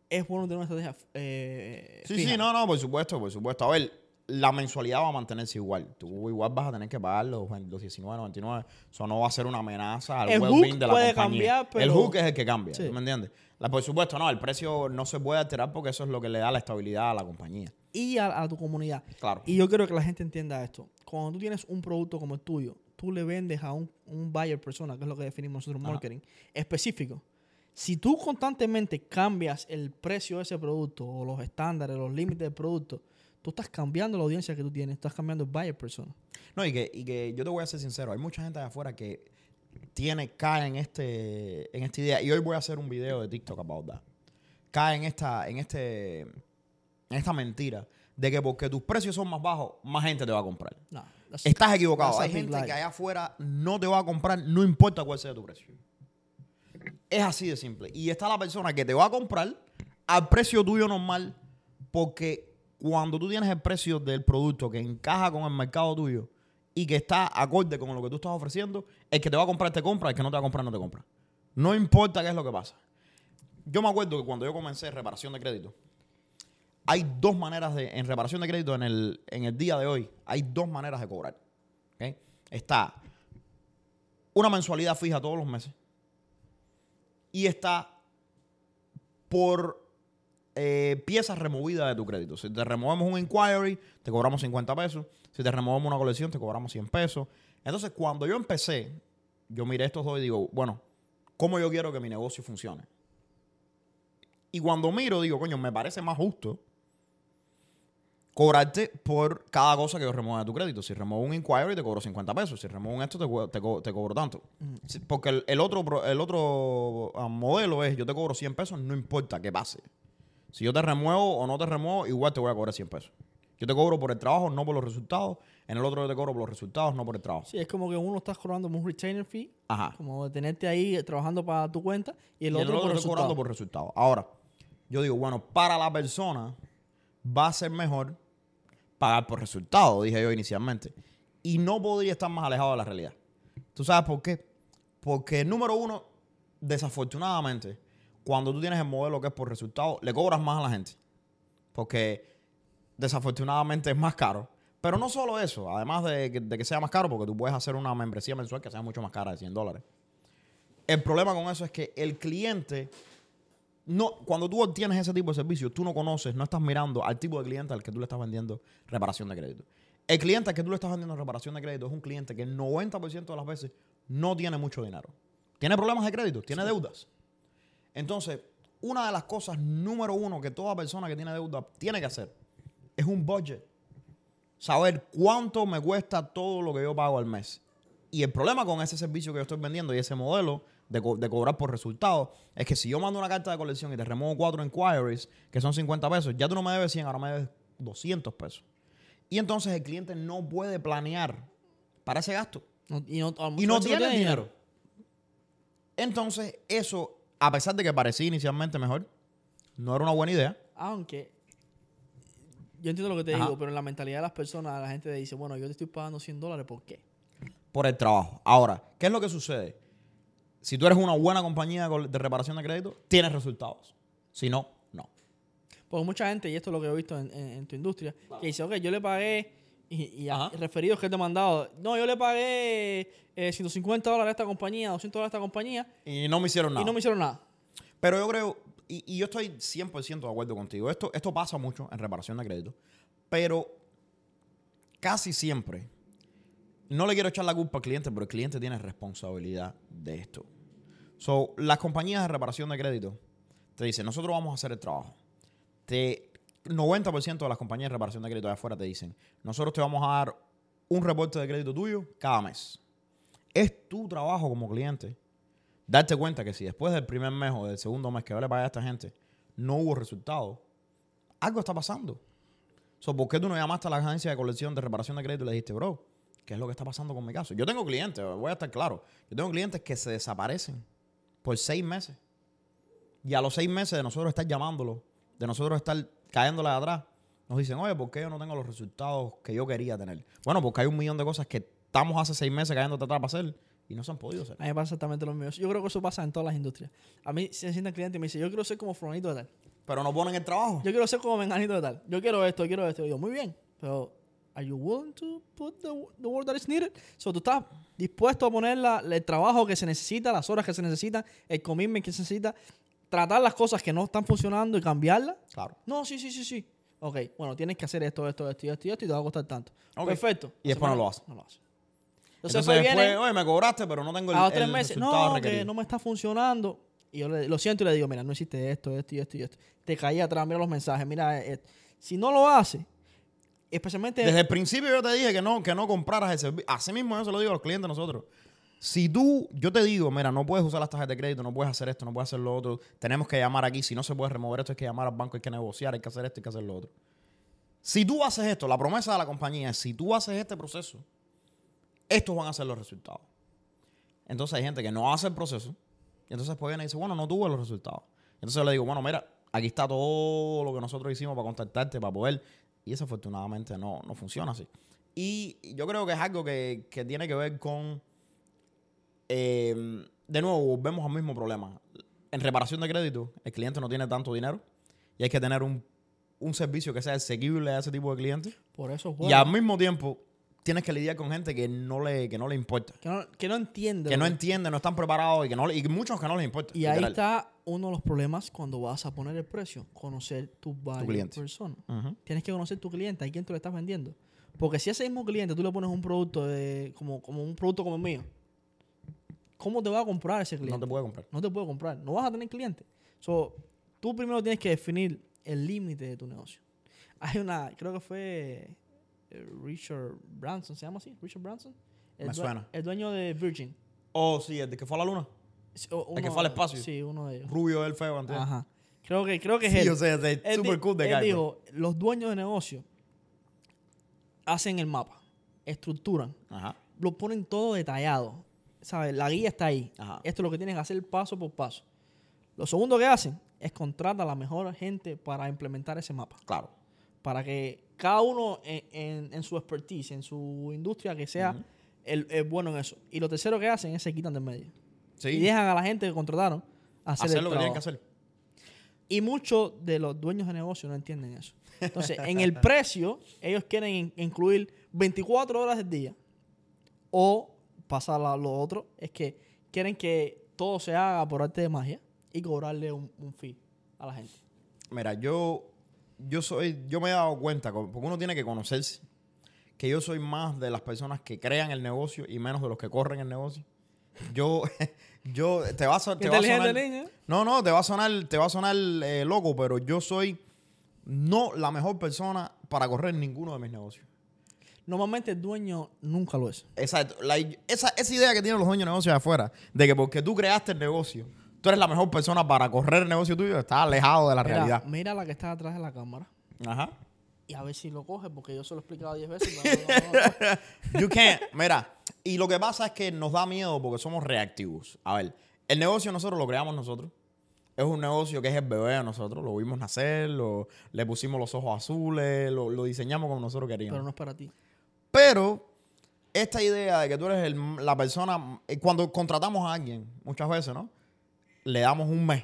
es bueno tener una estrategia eh, Sí, fija. sí, no, no, por supuesto, por supuesto. A ver, la mensualidad va a mantenerse igual. Tú igual vas a tener que pagar los, los 19.99. Eso no va a ser una amenaza al El well-being hook de la puede compañía. cambiar, El hook es el que cambia, Sí. ¿tú me entiendes? La- por supuesto, no, el precio no se puede alterar porque eso es lo que le da la estabilidad a la compañía. Y a, a tu comunidad. Claro. Y yo quiero que la gente entienda esto. Cuando tú tienes un producto como el tuyo, tú le vendes a un, un buyer persona, que es lo que definimos nosotros en marketing, específico. Si tú constantemente cambias el precio de ese producto o los estándares, los límites del producto, tú estás cambiando la audiencia que tú tienes, estás cambiando el buyer persona. No, y que, y que yo te voy a ser sincero, hay mucha gente de afuera que tiene, cae en este, en esta idea, y hoy voy a hacer un video de TikTok about that. Cae en esta, en este, esta mentira de que porque tus precios son más bajos, más gente te va a comprar. No, Estás equivocado. Hay gente lie. que allá afuera no te va a comprar, no importa cuál sea tu precio. Es así de simple. Y está la persona que te va a comprar al precio tuyo normal, porque cuando tú tienes el precio del producto que encaja con el mercado tuyo y que está acorde con lo que tú estás ofreciendo, el que te va a comprar te compra, el que no te va a comprar no te compra. No importa qué es lo que pasa. Yo me acuerdo que cuando yo comencé reparación de crédito, hay dos maneras de, en reparación de crédito en el, en el día de hoy, hay dos maneras de cobrar. Está una mensualidad fija todos los meses y está por eh, piezas removidas de tu crédito. Si te removemos un inquiry, te cobramos 50 pesos. Si te removemos una colección, te cobramos 100 pesos. Entonces, cuando yo empecé, yo miré estos dos y digo, bueno, ¿cómo yo quiero que mi negocio funcione? Y cuando miro, digo, coño, me parece más justo cobrarte por cada cosa que yo remueva de tu crédito. Si remuevo un inquiry, te cobro 50 pesos. Si remuevo un esto, te, te co- te cobro tanto. Si- Porque el, el otro, el otro ah, modelo es, yo te cobro 100 pesos, no importa qué pase. Si yo te remuevo o no te remuevo, igual te voy a cobrar 100 pesos. Yo te cobro por el trabajo, no por los resultados. En el otro yo te cobro por los resultados, no por el trabajo. Sí, es como que uno está cobrando un retainer fee, Ajá. como de tenerte ahí trabajando para tu cuenta, y el y otro por estoy resultado. cobrando por resultados. Ahora, yo digo, bueno, para la persona va a ser mejor pagar por resultados, dije yo inicialmente. Y no podría estar más alejado de la realidad. ¿Tú sabes por qué? Porque, número uno, desafortunadamente, cuando tú tienes el modelo que es por resultados, le cobras más a la gente. Porque desafortunadamente es más caro. Pero no solo eso, además de que, de que sea más caro, porque tú puedes hacer una membresía mensual que sea mucho más cara de 100 dólares. El problema con eso es que el cliente, no, cuando tú obtienes ese tipo de servicio, tú no conoces, no estás mirando al tipo de cliente al que tú le estás vendiendo reparación de crédito. El cliente al que tú le estás vendiendo reparación de crédito es un cliente que el 90% de las veces no tiene mucho dinero. Tiene problemas de crédito, tiene deudas. Entonces, una de las cosas número uno que toda persona que tiene deuda tiene que hacer es un budget. Saber cuánto me cuesta todo lo que yo pago al mes. Y el problema con ese servicio que yo estoy vendiendo y ese modelo de, co- de cobrar por resultados es que si yo mando una carta de colección y te remuevo cuatro inquiries, que son 50 pesos, ya tú no me debes 100, ahora me debes 200 pesos. Y entonces el cliente no puede planear para ese gasto No- y no, y tiene dinero. Entonces, eso, a pesar de que parecía inicialmente mejor, no era una buena idea. Aunque yo entiendo lo que te Ajá. digo, pero en la mentalidad de las personas, la gente dice, bueno, yo te estoy pagando 100 dólares, ¿por qué? Por el trabajo. Ahora, ¿qué es lo que sucede? Si tú eres una buena compañía de reparación de crédito, tienes resultados. Si no, no. Porque mucha gente, y esto es lo que he visto en, en- en tu industria, que dice, ok, yo le pagué, y, y a- referidos que te he mandado, no, yo le pagué eh, 150 dólares a esta compañía, 200 dólares a esta compañía, Y no me hicieron nada. y no me hicieron nada. Pero yo creo, y, y yo estoy 100% de acuerdo contigo, esto, esto pasa mucho en reparación de crédito, pero casi siempre, no le quiero echar la culpa al cliente, pero el cliente tiene responsabilidad de esto. So, las compañías de reparación de crédito te dicen, nosotros vamos a hacer el trabajo. Te, 90% de las compañías de reparación de crédito de afuera te dicen, nosotros te vamos a dar un reporte de crédito tuyo cada mes. Es tu trabajo como cliente darte cuenta que si después del primer mes o del segundo mes que yo le pagué a esta gente no hubo resultado, algo está pasando. So, ¿Por qué tú no llamaste a la agencia de colección de reparación de crédito y le dijiste, bro, ¿qué es lo que está pasando con mi caso? Yo tengo clientes, voy a estar claro, yo tengo clientes que se desaparecen por seis meses. Y a los seis meses de nosotros estar llamándolo, de nosotros estar cayéndole de atrás, nos dicen, oye, ¿por qué yo no tengo los resultados que yo quería tener? Bueno, porque hay un millón de cosas que estamos hace seis meses cayéndote atrás para hacer y no se han podido hacer. A mí me pasa exactamente lo mismo. Yo creo que eso pasa en todas las industrias. A mí se sienta el cliente y me dice, yo quiero ser como fulanito de tal. Pero no ponen el trabajo. Yo quiero ser como menganito de tal. Yo quiero esto, yo quiero esto. Y yo, muy bien. Pero, ¿are you willing to put the, the work that is needed? So, ¿tú estás dispuesto a poner la- el trabajo que se necesita, las horas que se necesitan, el commitment que se necesita, tratar las cosas que no están funcionando y cambiarlas? Claro. No, sí, sí, sí, sí. Ok, bueno, tienes que hacer esto, esto, esto y esto y esto y te va a costar tanto. Perfecto. Y después no lo hace. No lo hace. Entonces, Entonces, después viene oye, me cobraste, pero no tengo el, a los tres el meses, no, requerido. que no me está funcionando. Y yo le- lo siento y le digo, mira, no hiciste esto, esto y esto y esto. Te caí atrás, mira los mensajes, mira, eh, si no lo hace, especialmente... Desde el principio yo te dije que no, que no compraras el servicio. Así mismo yo se lo digo a los clientes nosotros. Si tú, yo te digo, mira, no puedes usar las tarjetas de crédito, no puedes hacer esto, no puedes hacer lo otro, tenemos que llamar aquí, si no se puede remover esto, hay que llamar al banco, hay que negociar, hay que hacer esto, hay que hacer lo otro. Si tú haces esto, la promesa de la compañía es, si tú haces este proceso, estos van a ser los resultados. Entonces hay gente que no hace el proceso y entonces pues viene y dice, bueno, no tuve los resultados. Entonces yo le digo, bueno, mira, aquí está todo lo que nosotros hicimos para contactarte, para poder. Y desafortunadamente no, no funciona así. Y yo creo que es algo que, que tiene que ver con, eh, de nuevo, volvemos al mismo problema. En reparación de crédito, el cliente no tiene tanto dinero y hay que tener un, un servicio que sea asequible a ese tipo de clientes. Por eso es Y al mismo tiempo, tienes que lidiar con gente que no le, que no le importa. que, no, que no entiende. Que no entienden, no están preparados y que no y muchos que no les importa. Y ahí está uno de los problemas cuando vas a poner el precio. Conocer tu buyer cliente. persona. Tienes que conocer tu cliente, a quién tú le estás vendiendo. Porque si a ese mismo cliente tú le pones un producto de, como, como un producto como el mío, ¿cómo te va a comprar ese cliente? No te puede comprar. No te puede comprar. No vas a tener cliente. So, tú primero tienes que definir el límite de tu negocio. Hay una, creo que fue Richard Branson, ¿se llama así? Richard Branson. El Me suena. El dueño de Virgin. Oh, sí, el de que fue a la luna. Sí, o- El que fue al espacio. Sí, uno de ellos. Rubio, el feo, antes. Ajá. Creo que, creo que es Sí, él. yo sé, es Él super cool de él guy, bro. dijo, los dueños de negocio hacen el mapa, estructuran, Ajá. lo ponen todo detallado. ¿Sabes? La guía está ahí. Ajá. Esto es lo que tienen que hacer paso por paso. Lo segundo que hacen es contratar a la mejor gente para implementar ese mapa. Claro. Para que cada uno en, en- en su expertise, en su industria, que sea el, el bueno en eso. Y lo tercero que hacen es se quitan del medio. Sí. Y dejan a la gente que contrataron hacer, hacer el lo que tienen que hacer. Y muchos de los dueños de negocio no entienden eso. Entonces, en el precio, ellos quieren in- incluir 24 horas del día. O pasar a lo otro, es que quieren que todo se haga por arte de magia y cobrarle un, un fee a la gente. Mira, yo, yo soy, yo me he dado cuenta, porque uno tiene que conocerse, que yo soy más de las personas que crean el negocio y menos de los que corren el negocio. Yo, yo, te va a, so- te va a sonar, no, no, te va a sonar, te va a sonar eh, loco, pero yo soy no la mejor persona para correr ninguno de mis negocios. Normalmente el dueño nunca lo es. Exacto. La- esa, esa idea que tienen los dueños de negocios de afuera, de que porque tú creaste el negocio, tú eres la mejor persona para correr el negocio tuyo, está alejado de la Mira, realidad. mira la que está atrás de la cámara. Ajá. Y a ver si lo coge, porque yo se lo he explicado 10 veces. pero no- no- no- You can't. Mira, y lo que pasa es que nos da miedo porque somos reactivos. A ver, el negocio nosotros lo creamos nosotros. Es un negocio que es el bebé de nosotros. Lo vimos nacer, lo- le pusimos los ojos azules, lo, lo diseñamos como nosotros queríamos. pero no es para ti. Pero esta idea de que tú eres el- la persona, eh, cuando contratamos a alguien, muchas veces, ¿no? Le damos un mes.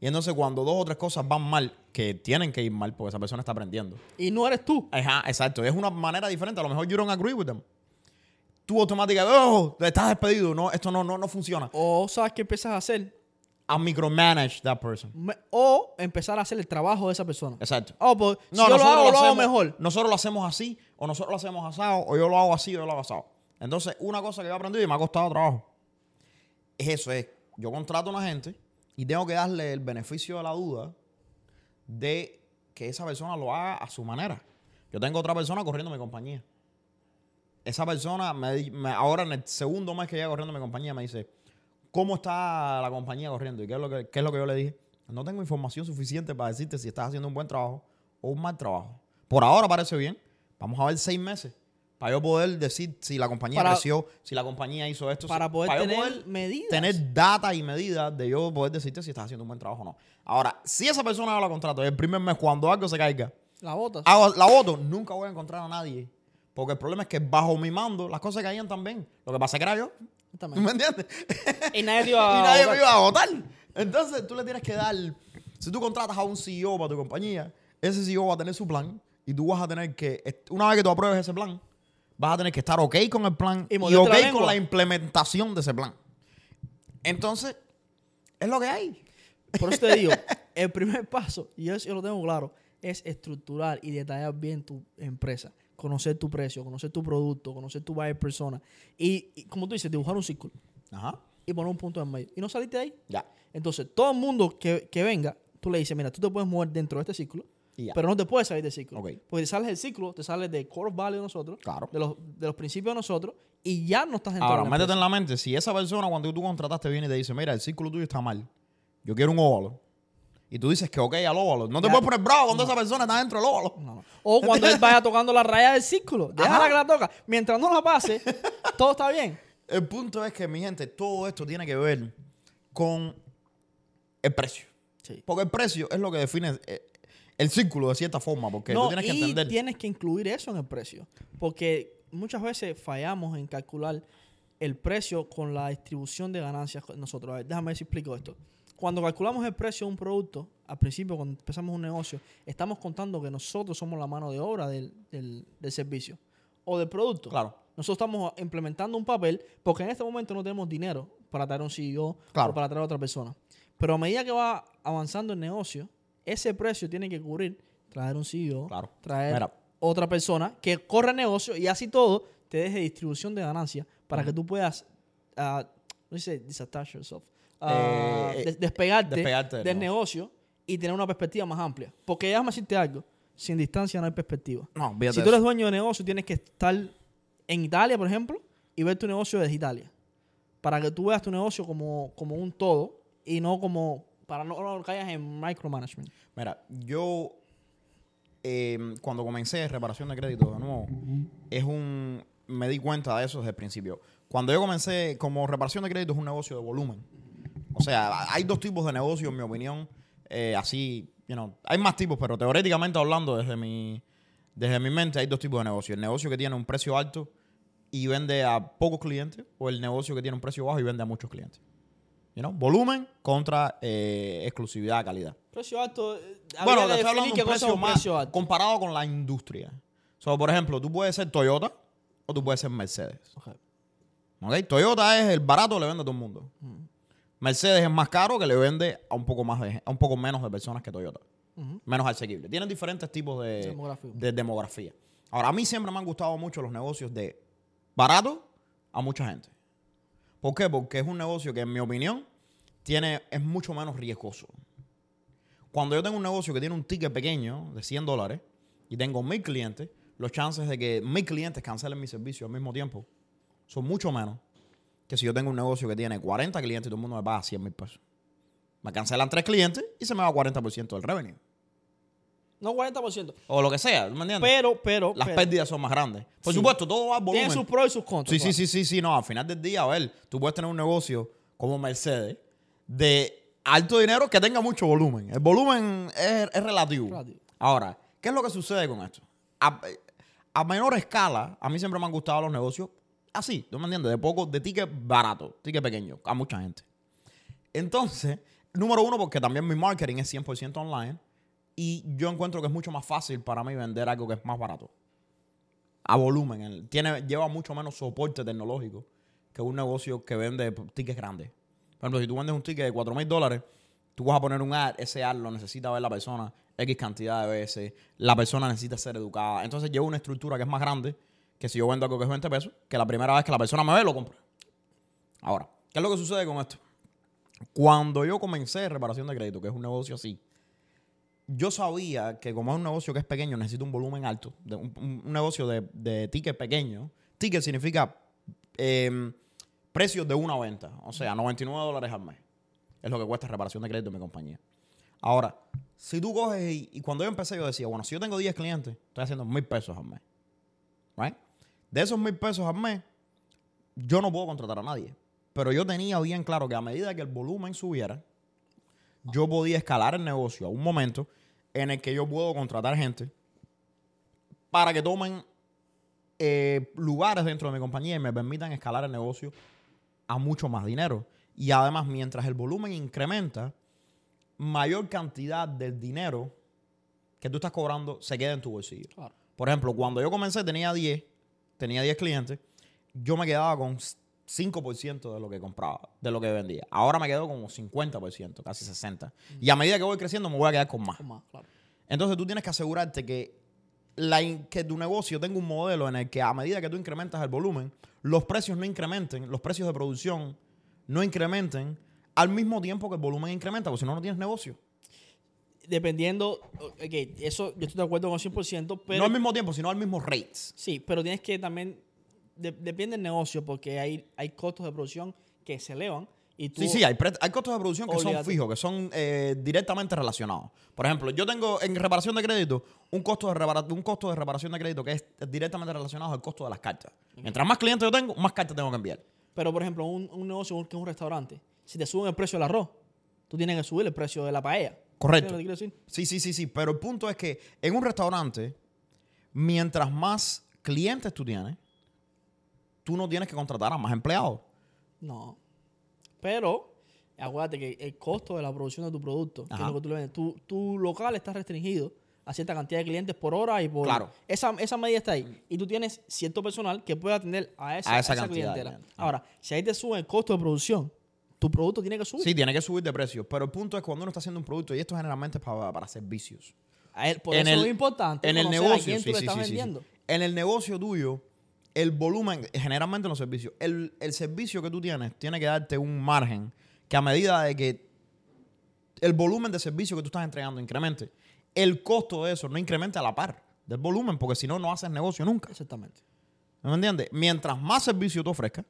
Y entonces cuando dos o tres cosas van mal, que tienen que ir mal porque esa persona está aprendiendo. Y no eres tú. Ajá, exacto. Es una manera diferente. A lo mejor you don't agree with them. Tú automáticamente, oh, estás despedido. No, esto no, no, no funciona. O sabes qué empiezas a hacer. A micromanage that person. Me- o empezar a hacer el trabajo de esa persona. Exacto. Oh, pues si yo lo hago, lo, hago hacemos- mejor. Nosotros lo hacemos así, o nosotros lo hacemos asado, o yo lo hago así, o yo lo hago asado. Entonces, una cosa que yo he aprendido y me ha costado trabajo es eso: es yo contrato a una gente y tengo que darle el beneficio de la duda de que esa persona lo haga a su manera. Yo tengo otra persona corriendo mi compañía. Esa persona, me, me- ahora en el segundo mes que llega corriendo mi compañía, me dice, ¿cómo está la compañía corriendo? ¿Y que, qué es lo que yo le dije? No tengo información suficiente para decirte si estás haciendo un buen trabajo o un mal trabajo. Por ahora parece bien. Vamos a ver seis meses para yo poder decir si la compañía Para- creció, si la compañía hizo esto. Para si- poder yo tener medidas. Tener data y medidas de yo poder decirte si estás haciendo un buen trabajo o no. Ahora, si esa persona haga la contrato el primer mes, cuando algo se caiga, La hago la voto, nunca voy a encontrar a nadie. Porque el problema es que bajo mi mando las cosas caían también. Lo que pasa es que era yo. ¿Tú También. me entiendes? Y nadie te iba a y nadie votar. me iba a votar. Entonces tú le tienes que dar. Si tú contratas a un CEO para tu compañía, ese CEO va a tener su plan y tú vas a tener que, una vez que tú apruebes ese plan, vas a tener que estar ok con el plan Y y, ok la con la implementación de ese plan. Entonces, es lo que hay. Por eso te digo, el primer paso, y eso yo lo tengo claro, es estructurar y detallar bien tu empresa. Conocer tu precio, conocer tu producto, conocer tu buyer persona. Y, y como tú dices, dibujar un círculo Ajá. y poner un punto en medio. Y no salirte de ahí. Ya. Entonces, todo el mundo que, que venga, tú le dices, mira, tú te puedes mover dentro de este círculo, Pero no te puedes salir del círculo. Ok. Porque te sales del círculo, te sales de core value de nosotros, Claro. de, los, de los principios de nosotros, y ya no estás dentro Ahora, métete empresa. en la mente, si esa persona cuando tú contrataste viene y te dice, mira, el círculo tuyo está mal, yo quiero un óvalo, y tú dices que ok al óvalo, no te Ya. puedes poner bravo cuando esa persona está dentro del óvalo. No, no. O cuando él vaya tocando la raya del círculo. Déjala Ajá. que la toca. Mientras no la pase, todo está bien. El punto es que, mi gente, todo esto tiene que ver con el precio. Sí. Porque el precio es lo que define eh, el círculo de cierta forma, porque No, tú tienes que y entender. tienes que incluir eso en el precio. Porque muchas veces fallamos en calcular el precio con la distribución de ganancias nosotros. A ver, déjame ver si explico esto. Cuando calculamos el precio de un producto, al principio, cuando empezamos un negocio, estamos contando que nosotros somos la mano de obra del, del- del servicio o del producto. Claro. Nosotros estamos implementando un papel porque en este momento no tenemos dinero para traer un CEO Claro. o para traer a otra persona. Pero a medida que va avanzando el negocio, ese precio tiene que cubrir traer un CEO, Claro. traer Mira. otra persona que corre el negocio y así todo te deje distribución de ganancias para que tú puedas, ah, no dice disattach yourself, ah, Eh, des- despegarte, despegarte del del negocio y tener una perspectiva más amplia. Porque déjame decirte algo, sin distancia no hay perspectiva. No, Si tú eso. eres dueño de negocio, tienes que estar en Italia, por ejemplo, y ver tu negocio desde Italia. Para que tú veas tu negocio como, como un todo y no como. Para no, no caigas en micromanagement. Mira, yo eh, cuando comencé reparación de crédito de nuevo, es un. Me di cuenta de eso desde el principio. Cuando yo comencé, como reparación de crédito es un negocio de volumen. O sea, hay dos tipos de negocios, en mi opinión. eh, así, you know, hay más tipos, pero teóricamente hablando, desde mi, desde mi mente, hay dos tipos de negocios. El negocio que tiene un precio alto y vende a pocos clientes, o el negocio que tiene un precio bajo y vende a muchos clientes. You know, volumen contra eh, exclusividad, calidad. Precio alto. eh, Bueno, te que estoy hablando de un precio más precio alto. comparado con la industria. So, por ejemplo, tú puedes ser Toyota o tú puedes ser Mercedes. Ok. ¿Ok? Toyota es el barato, le vende a todo el mundo. Mercedes es más caro que le vende a un poco más de, a un poco menos de personas que Toyota. Menos asequible. Tienen diferentes tipos de Demográfico. de demografía. Ahora, a mí siempre me han gustado mucho los negocios de barato a mucha gente. ¿Por qué? Porque es un negocio que, en mi opinión, tiene, es mucho menos riesgoso. Cuando yo tengo un negocio que tiene un ticket pequeño de 100 dólares y tengo mil clientes, los chances de que mil clientes cancelen mi servicio al mismo tiempo son mucho menos que si yo tengo un negocio que tiene 40 clientes y todo el mundo me paga 100 mil pesos. Me cancelan tres clientes y se me va 40% del revenue. No 40%. O lo que sea, ¿tú me entiendes? Pero, pero. Las pero, pérdidas son más grandes. Por Sí. supuesto, todo va al volumen. Tiene sus pros y sus contras. Sí, sí, sí, sí, sí, no. Al final del día, a ver, tú puedes tener un negocio como Mercedes de alto dinero que tenga mucho volumen. El volumen es, es relativo. Relativo. Ahora, ¿qué es lo que sucede con esto? A, a menor escala, a mí siempre me han gustado los negocios así, ¿tú me entiendes? De poco, de ticket barato, ticket pequeño, a mucha gente. Entonces, número uno, porque también mi marketing es 100% online y yo encuentro que es mucho más fácil para mí vender algo que es más barato. A volumen. Tiene, lleva mucho menos soporte tecnológico que un negocio que vende tickets grandes. Por ejemplo, si tú vendes un ticket de 4 mil dólares, tú vas a poner un ad, ese ad lo necesita ver la persona X cantidad de veces, la persona necesita ser educada. Entonces lleva una estructura que es más grande que si yo vendo algo que es 20 pesos, que la primera vez que la persona me ve, lo compra. Ahora, ¿qué es lo que sucede con esto? Cuando yo comencé reparación de crédito, que es un negocio así, yo sabía que como es un negocio que es pequeño, necesito un volumen alto. de un, negocio de, de ticket pequeño. Ticket significa eh, precios de una venta. O sea, 99 dólares al mes. Es lo que cuesta reparación de crédito en mi compañía. Ahora, si tú coges y, y cuando yo empecé yo decía, bueno, si yo tengo 10 clientes, estoy haciendo mil pesos al mes. Right? De esos mil pesos al mes, yo no puedo contratar a nadie. Pero yo tenía bien claro que a medida que el volumen subiera, yo podía escalar el negocio a un momento en el que yo puedo contratar gente para que tomen eh, lugares dentro de mi compañía y me permitan escalar el negocio a mucho más dinero. Y además, mientras el volumen incrementa, mayor cantidad del dinero que tú estás cobrando se queda en tu bolsillo. Claro. Por ejemplo, cuando yo comencé tenía 10, tenía 10 clientes, yo me quedaba con 5% de lo que compraba, de lo que vendía. Ahora me quedo como 50%, casi 60%. Y a medida que voy creciendo me voy a quedar con más. Con más, claro. Entonces tú tienes que asegurarte que, la que tu negocio tenga un modelo en el que a medida que tú incrementas el volumen, los precios no incrementen, los precios de producción no incrementen al mismo tiempo que el volumen incrementa, porque si no, no tienes negocio. Dependiendo, ok, eso yo estoy de acuerdo con el 100%, pero no al mismo tiempo, sino al mismo rates. sí, pero tienes que también, de- depende del negocio, porque hay, hay costos de producción que se elevan y tú... Sí, sí, hay, hay costos de producción que son fijos, que son eh, directamente relacionados. Por ejemplo, yo tengo en reparación de crédito un costo de, un costo de reparación de crédito que es directamente relacionado al costo de las cartas. Mientras más clientes yo tengo, más cartas tengo que enviar. Pero, por ejemplo, un, un negocio que es un restaurante, si te suben el precio del arroz, tú tienes que subir el precio de la paella. Correcto. ¿Sabes lo que quiero decir? Sí, sí, sí, sí. Pero el punto es que en un restaurante, mientras más clientes tú tienes, tú no tienes que contratar a más empleados. No. Pero, acuérdate que el costo de la producción de tu producto, que es lo que tú le vendes, tu, tu local está restringido a cierta cantidad de clientes por hora y por... Claro. Esa, esa medida está ahí. Y tú tienes cierto personal que puede atender a esa, A esa a esa cantidad de clientela. Ahora, si ahí te sube el costo de producción, tu producto tiene que subir. Sí, tiene que subir de precio. Pero el punto es cuando uno está haciendo un producto, y esto generalmente es para, para servicios. A él- por en eso el- es importante en el negocio, sí, sí, sí. En el negocio tuyo, el volumen, generalmente en los servicios, el, el servicio que tú tienes tiene que darte un margen que a medida de que el volumen de servicio que tú estás entregando incremente, el costo de eso no incremente a la par del volumen, porque si no, no haces negocio nunca. Exactamente. ¿Me entiendes? Mientras más servicio tú ofrezcas,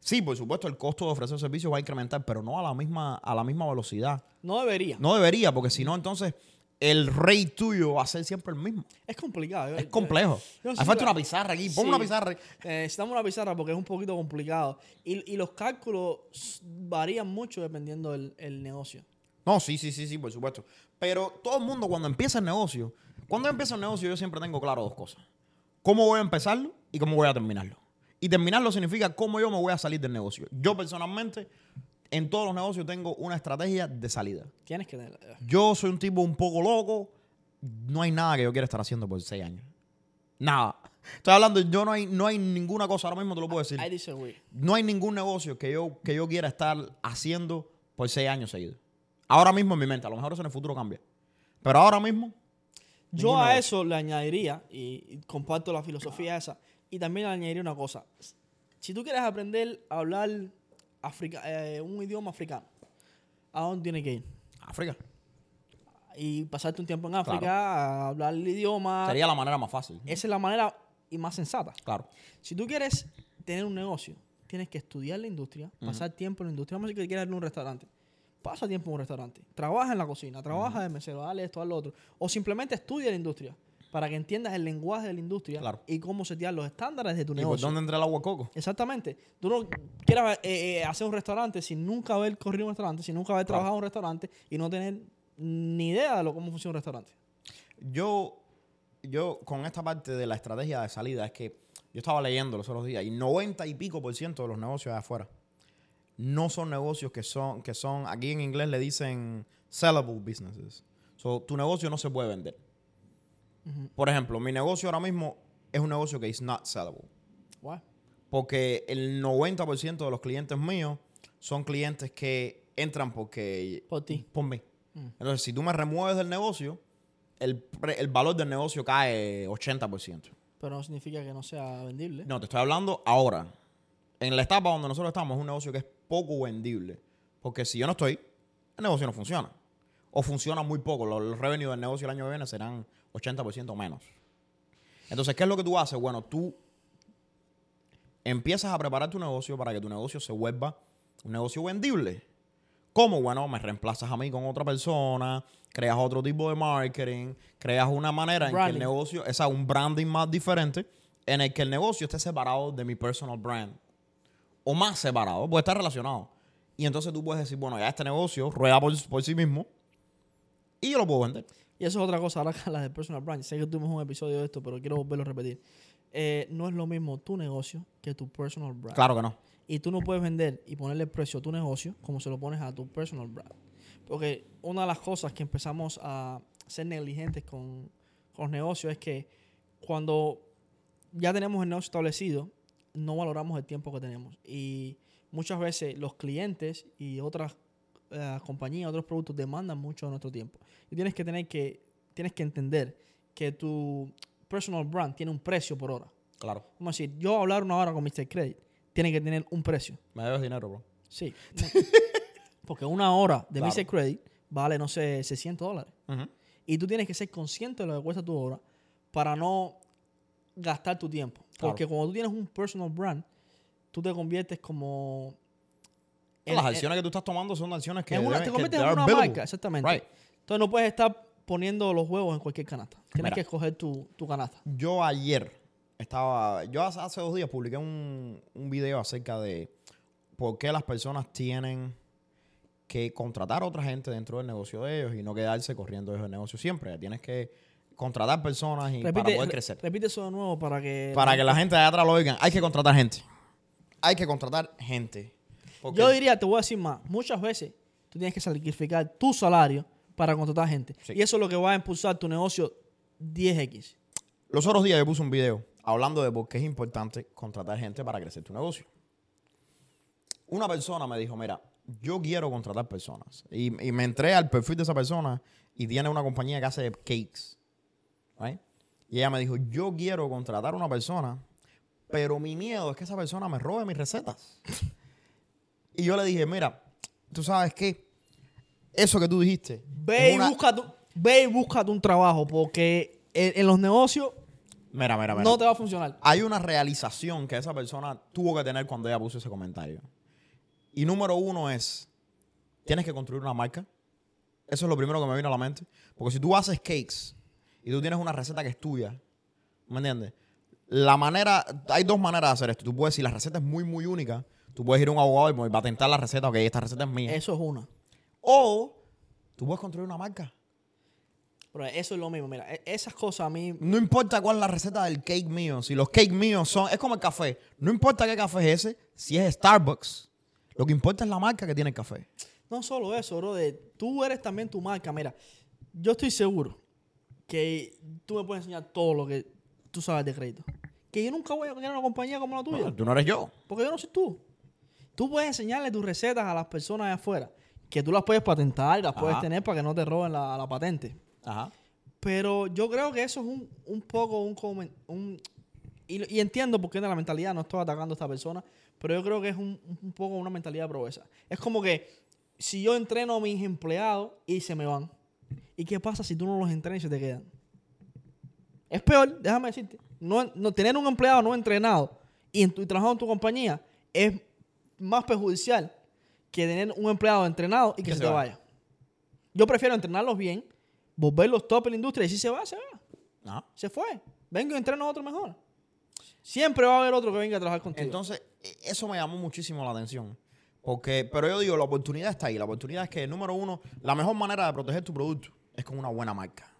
sí, por supuesto, el costo de ofrecer servicios va a incrementar, pero no a la misma, a la misma velocidad. No debería. No debería, porque si no, entonces el rey tuyo va a ser siempre el mismo. Es complicado. Es complejo. yo Hay sí falta una pizarra aquí. Pon Sí. una pizarra. Eh, necesitamos una pizarra porque es un poquito complicado. Y, y los cálculos varían mucho dependiendo del el negocio. No, sí, sí, sí, sí, por supuesto. Pero todo el mundo cuando empieza el negocio, cuando yo empiezo el negocio yo siempre tengo claro dos cosas. Cómo voy a empezarlo y cómo voy a terminarlo. Y terminarlo significa cómo yo me voy a salir del negocio. Yo personalmente, en todos los negocios tengo una estrategia de salida. Tienes que tener. eh, Yo soy un tipo un poco loco. No hay nada que yo quiera estar haciendo por seis años. Nada. Estoy hablando, yo no hay, no hay ninguna cosa, ahora mismo te lo puedo decir. I disagree. No hay ningún negocio que yo, que yo quiera estar haciendo por seis años seguidos. Ahora mismo en mi mente, a lo mejor eso en el futuro cambia. Pero ahora mismo, Yo a negocio. eso le añadiría, y, y comparto la filosofía esa, y también le añadiría una cosa. Si tú quieres aprender a hablar africa- eh, un idioma africano, ¿a dónde tienes que ir? África. Y pasarte un tiempo en África, a hablar el idioma. Sería la manera más fácil. Esa es la manera y más sensata. Claro. Si tú quieres tener un negocio, tienes que estudiar la industria, pasar tiempo en la industria. Vamos a decir que quieres abrir un restaurante. Pasa tiempo en un restaurante. Trabaja en la cocina, trabaja de mesero, dale esto, lo otro. O simplemente estudia la industria para que entiendas el lenguaje de la industria Claro. y cómo setear los estándares de tu ¿Y por negocio. dónde entra el agua coco? Exactamente. Tú no quieras eh, eh, hacer un restaurante sin nunca haber corrido un restaurante, sin nunca haber Claro. trabajado en un restaurante y no tener ni idea de lo, cómo funciona un restaurante. Yo, yo, con esta parte de la estrategia de salida, es que yo estaba leyendo los otros días y 90 y pico por ciento de los negocios de afuera no son negocios que son, que son, aquí en inglés le dicen sellable businesses. So, tu negocio no se puede vender. Por ejemplo, mi negocio ahora mismo es un negocio que is not sellable. Guau. Porque el 90% de los clientes míos son clientes que entran porque... Por ti. Por mí. Entonces, si tú me remueves del negocio, el, el valor del negocio cae 80%. Pero no significa que no sea vendible. No, te estoy hablando ahora. En la etapa donde nosotros estamos es un negocio que es poco vendible. Porque si yo no estoy, el negocio no funciona. O funciona muy poco. Los, los revenues del negocio el año que viene serán 80% menos. Entonces, ¿qué es lo que tú haces? Bueno, tú empiezas a preparar tu negocio para que tu negocio se vuelva un negocio vendible. ¿Cómo? Bueno, me reemplazas a mí con otra persona, creas otro tipo de marketing, creas una manera en que el negocio, es un branding más diferente, en el que el negocio esté separado de mi personal brand. O más separado, puede estar relacionado. Y entonces tú puedes decir, bueno, ya este negocio rueda por, por sí mismo y yo lo puedo vender. Y eso es otra cosa, ahora la de personal brand. Sé que tuvimos un episodio de esto, pero quiero volverlo a repetir. Eh, no es lo mismo tu negocio que tu personal brand. Claro que no. Y tú no puedes vender y ponerle precio a tu negocio como se lo pones a tu personal brand. Porque una de las cosas que empezamos a ser negligentes con, con los negocios es que cuando ya tenemos el negocio establecido, no valoramos el tiempo que tenemos. Y muchas veces los clientes y otras eh, compañías, otros productos demandan mucho de nuestro tiempo. Y tienes que tener que, tienes que entender que tu personal brand tiene un precio por hora. Claro. A decir, yo hablar una hora con Mr. Credit tiene que tener un precio. Me debes dinero, bro. Sí. No. Porque una hora de Claro. Mr. Credit vale, no sé, 600 dólares. Y tú tienes que ser consciente de lo que cuesta tu hora para no gastar tu tiempo. Claro. Porque cuando tú tienes un personal brand, tú te conviertes como... en- Las en- acciones que tú estás tomando son acciones que, en una- deben- te conviertes en una billable. marca, exactamente. Right. Entonces no puedes estar poniendo los huevos en cualquier canasta. Tienes Mira. que escoger tu, tu canasta. Yo ayer estaba, yo hace, hace dos días publiqué un, un video acerca de por qué las personas tienen que contratar a otra gente dentro del negocio de ellos y no quedarse corriendo ellos el negocio siempre. Tienes que contratar personas y para poder re- crecer. repite eso de nuevo para que... Para que la gente de atrás lo oigan, hay que contratar gente. Hay que contratar gente. Yo diría, te voy a decir más, muchas veces tú tienes que sacrificar tu salario para contratar gente. Sí. Y eso es lo que va a impulsar tu negocio 10X. Los otros días yo puse un video hablando de por qué es importante contratar gente para crecer tu negocio. Una persona me dijo, mira, yo quiero contratar personas. Y, y me entré al perfil de esa persona y tiene una compañía que hace cakes. right? Y ella me dijo, yo quiero contratar a una persona, pero mi miedo es que esa persona me robe mis recetas. Y yo le dije, mira, tú sabes qué, eso que tú dijiste. Ve y, una- búscate, ve y búscate un trabajo porque en, en los negocios Mira, mira, mira. no te va a funcionar. hay una realización que esa persona tuvo que tener cuando ella puso ese comentario. Y número uno es, tienes que construir una marca, Eso es lo primero que me vino a la mente. Porque si tú haces cakes y tú tienes una receta que es tuya, ¿me entiendes? La manera, hay dos maneras de hacer esto. Tú puedes, si la receta es muy, muy única, tú puedes ir a un abogado y patentar la receta, ok, esta receta es mía. Eso es una. O tú puedes construir una marca. Pero eso es lo mismo. Mira, e- esas cosas a mí. No importa cuál es la receta del cake mío, si los cakes míos son, es como el café. No importa qué café es ese, si es Starbucks. Lo que importa es la marca que tiene el café. No solo eso, bro. de- tú eres también tu marca. Mira, yo estoy seguro que tú me puedes enseñar todo lo que tú sabes de crédito. Que yo nunca voy a tener una compañía como la tuya. Bueno, tú no eres yo. Porque yo no soy tú. Tú puedes enseñarle tus recetas a las personas de afuera. Que tú las puedes patentar y las puedes tener para que no te roben la, la patente. Ajá. Pero yo creo que eso es un, un poco un, un- y, y entiendo por qué de la mentalidad no estoy atacando a esta persona, pero yo creo que es un, un poco una mentalidad de proeza. Es como que si yo entreno a mis empleados y se me van, ¿y qué pasa si tú no los entrenas y se te quedan? Es peor, déjame decirte. No, no- tener un empleado no entrenado y, en tu, y trabajando en tu compañía es más perjudicial que tener un empleado entrenado y que, Que se, se te vaya. vaya. Yo prefiero entrenarlos bien, volverlos top en la industria y si se va, se va. Se fue. Vengo y entreno a otro mejor. Siempre va a haber otro que venga a trabajar contigo. Entonces, e- eso me llamó muchísimo la atención. Porque, pero yo digo, la oportunidad está ahí. La oportunidad es que, número uno, la mejor manera de proteger tu producto es con una buena marca.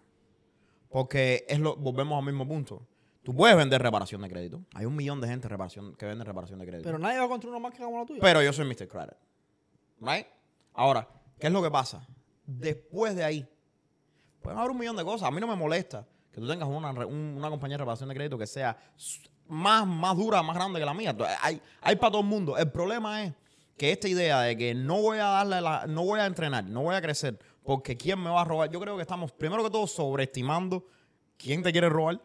Porque es lo, volvemos al mismo punto. Tú puedes vender reparación de crédito. Hay un millón de gente reparación, que vende reparación de crédito. pero nadie va a construir una marca como la tuya. Pero yo soy Mr. Credit. Right? Ahora, ¿qué es lo que pasa? Después de ahí, pueden haber un millón de cosas. A mí no me molesta que tú tengas una, un- una compañía de reparación de crédito que sea más, más dura, más grande que la mía. Hay, hay para todo el mundo. El problema es que esta idea de que no voy a darle la, no voy a entrenar, no voy a crecer, porque quién me va a robar. Yo creo que estamos, primero que todo, sobreestimando quién te quiere robar.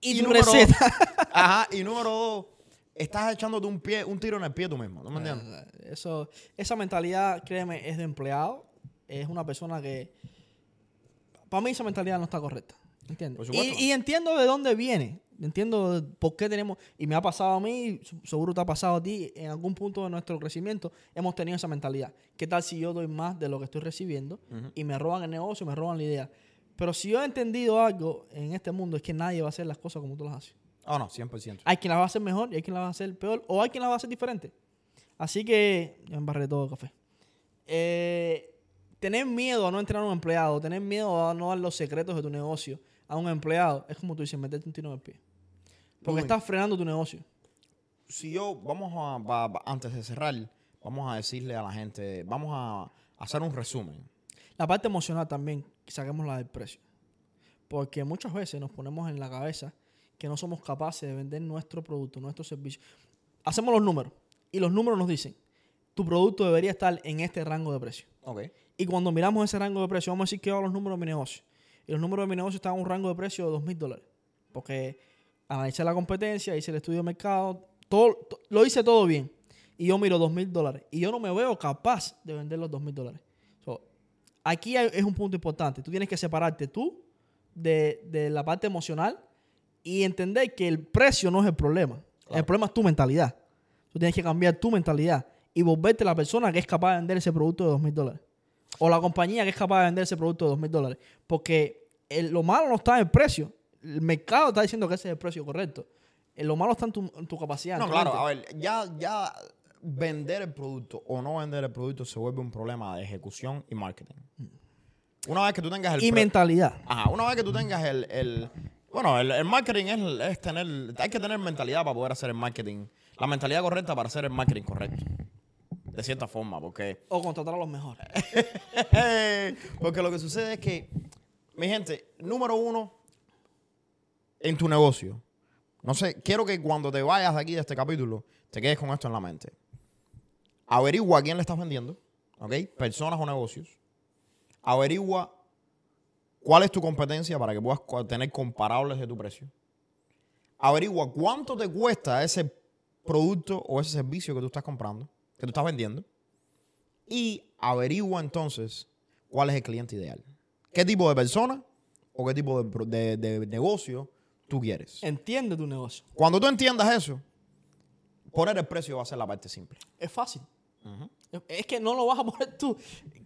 Y, tu número receta. dos- ajá, y número dos, estás echándote un pie, un tiro en el pie tú mismo. ¿No me entiendes? Eso, esa mentalidad, créeme, es de empleado. Es una persona que. Para mí, esa mentalidad no está correcta. ¿Entiendes? Y, y entiendo de dónde viene. Entiendo por qué tenemos. Y me ha pasado a mí, seguro te ha pasado a ti. En algún punto de nuestro crecimiento hemos tenido esa mentalidad. ¿Qué tal si yo doy más de lo que estoy recibiendo y me roban el negocio, me roban la idea? Pero si yo he entendido algo en este mundo es que nadie va a hacer las cosas como tú las haces. Oh, no, 100%. Hay quien las va a hacer mejor y hay quien las va a hacer peor. O hay quien las va a hacer diferente. Así que yo embarré todo el café. Eh, tener miedo a no entrenar a un empleado, tener miedo a no dar los secretos de tu negocio a un empleado, es como tú dices, meterte un tiro en el pie. Porque Uy. estás frenando tu negocio. Si yo, vamos a, va- antes de cerrar, vamos a decirle a la gente, vamos a hacer un resumen. La parte emocional también, saquemos la del precio. Porque muchas veces nos ponemos en la cabeza que no somos capaces de vender nuestro producto, nuestro servicio. Hacemos los números y los números nos dicen, tu producto debería estar en este rango de precio. Ok. Y cuando miramos ese rango de precio, vamos a decir que hago los números de mi negocio. Y los números de mi negocio están en un rango de precio de 2 mil dólares. Porque analicé la competencia, hice el estudio de mercado, todo, to- lo hice todo bien. Y yo miro 2 mil dólares. Y yo no me veo capaz de vender los 2 mil dólares. Aquí hay- es un punto importante. Tú tienes que separarte tú de, de la parte emocional y entender que el precio no es el problema. El problema es tu mentalidad. Tú tienes que cambiar tu mentalidad y volverte la persona que es capaz de vender ese producto de 2 mil dólares. O la compañía que es capaz de vender ese producto de 2 mil dólares. Porque el- lo malo no está en el precio. El mercado está diciendo que ese es el precio correcto. Eh, Lo malo está en tu, en tu capacidad. No, claro, a ver, ya, ya vender el producto o no vender el producto se vuelve un problema de ejecución y marketing. Una vez que tú tengas el... Y mentalidad. Ajá, una vez que tú tengas el... el- bueno, el, el marketing es, es tener... Hay que tener mentalidad para poder hacer el marketing. La mentalidad correcta para hacer el marketing correcto. De cierta forma, porque... O contratar a los mejores. Porque lo que sucede es que, mi gente, número uno, en tu negocio. No sé, quiero que cuando te vayas de aquí de este capítulo, te quedes con esto en la mente. Averigua a quién le estás vendiendo, ¿ok? Personas o negocios. Averigua cuál es tu competencia para que puedas tener comparables de tu precio. Averigua cuánto te cuesta ese producto o ese servicio que tú estás comprando, que tú estás vendiendo. Y averigua entonces cuál es el cliente ideal. ¿Qué tipo de persona o qué tipo de, de- de negocio tú quieres? Entiende tu negocio. Cuando tú entiendas eso, poner el precio va a ser la parte simple. Es fácil. Es- Es que no lo vas a poner tú.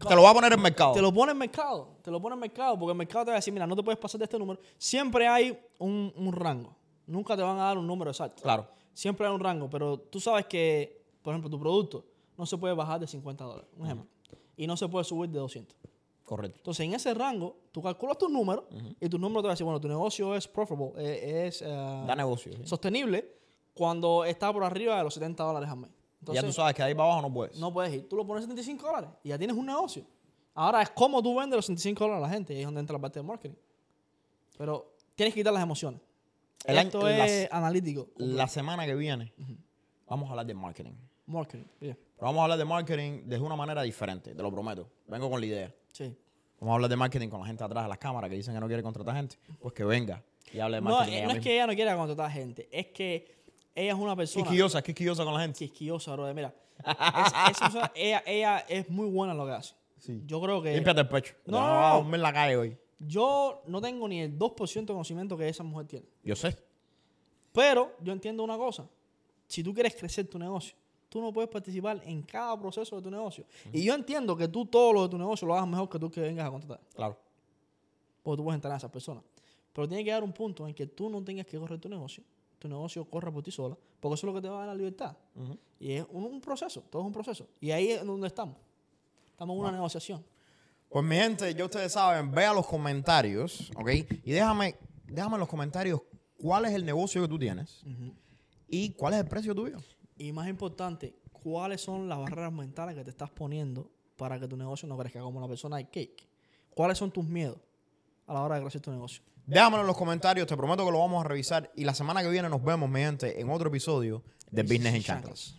Te lo va a poner en el mercado. Te lo pone en mercado. Te lo pone en mercado. Porque el mercado te va a decir, mira, no te puedes pasar de este número. Siempre hay un, un rango. Nunca te van a dar un número exacto. Claro. Siempre hay un rango. Pero tú sabes que, por ejemplo, tu producto no se puede bajar de 50 dólares. Un ejemplo. Y no se puede subir de 200. Correcto. Entonces, en ese rango, tú calculas tus números y tu número te va a decir, bueno, tu negocio es profitable, eh, es eh, Da negocio. ¿sí? sostenible cuando está por arriba de los 70 dólares al mes. Entonces, ya tú sabes que ahí para abajo no puedes. no puedes ir. Tú lo pones 75 dólares y ya tienes un negocio. Ahora es cómo tú vendes los 75 dólares a la gente. Y ahí es donde entra la parte de marketing. Pero tienes que quitar las emociones. El Esto es analítico. La semana que viene vamos a hablar de marketing. Marketing. yeah. Pero vamos a hablar de marketing de una manera diferente, te lo prometo. Vengo con la idea. Sí. Vamos a hablar de marketing con la gente atrás de las cámaras que dicen que no quiere contratar gente. Pues que venga y hable de No, marketing. eh, ella no es misma. que ella no quiera contratar gente. Es que ella es una persona... Quisquillosa, es quisquillosa con la gente. quisquillosa, bro. Mira, es- persona, ella, ella es muy buena en lo que hace. Sí. Yo creo que... Límpiate el pecho. No. No. A dormir en la calle hoy. Yo no tengo ni el 2% de conocimiento que esa mujer tiene. Yo sé. Pero yo entiendo una cosa. Si tú quieres crecer tu negocio, tú no puedes participar en cada proceso de tu negocio. Y yo entiendo que tú todo lo de tu negocio lo hagas mejor que tú que vengas a contratar. Claro. Porque tú puedes entrar a esas personas. Pero tiene que haber un punto en que tú no tengas que correr tu negocio. Tu negocio corra por ti sola. Porque eso es lo que te va a dar la libertad. Y es un, un proceso. Todo es un proceso. Y ahí es donde estamos. Estamos en una negociación. Pues mi gente, ya ustedes saben, vea los comentarios, ¿ok? Y déjame, déjame en los comentarios cuál es el negocio que tú tienes y cuál es el precio tuyo. Y más importante, ¿cuáles son las barreras mentales que te estás poniendo para que tu negocio no crezca como la persona de cake? ¿Cuáles son tus miedos a la hora de crecer tu negocio? Déjamelo en los comentarios, te prometo que lo vamos a revisar y la semana que viene nos vemos, mi gente, en otro episodio de Business in Chanclas.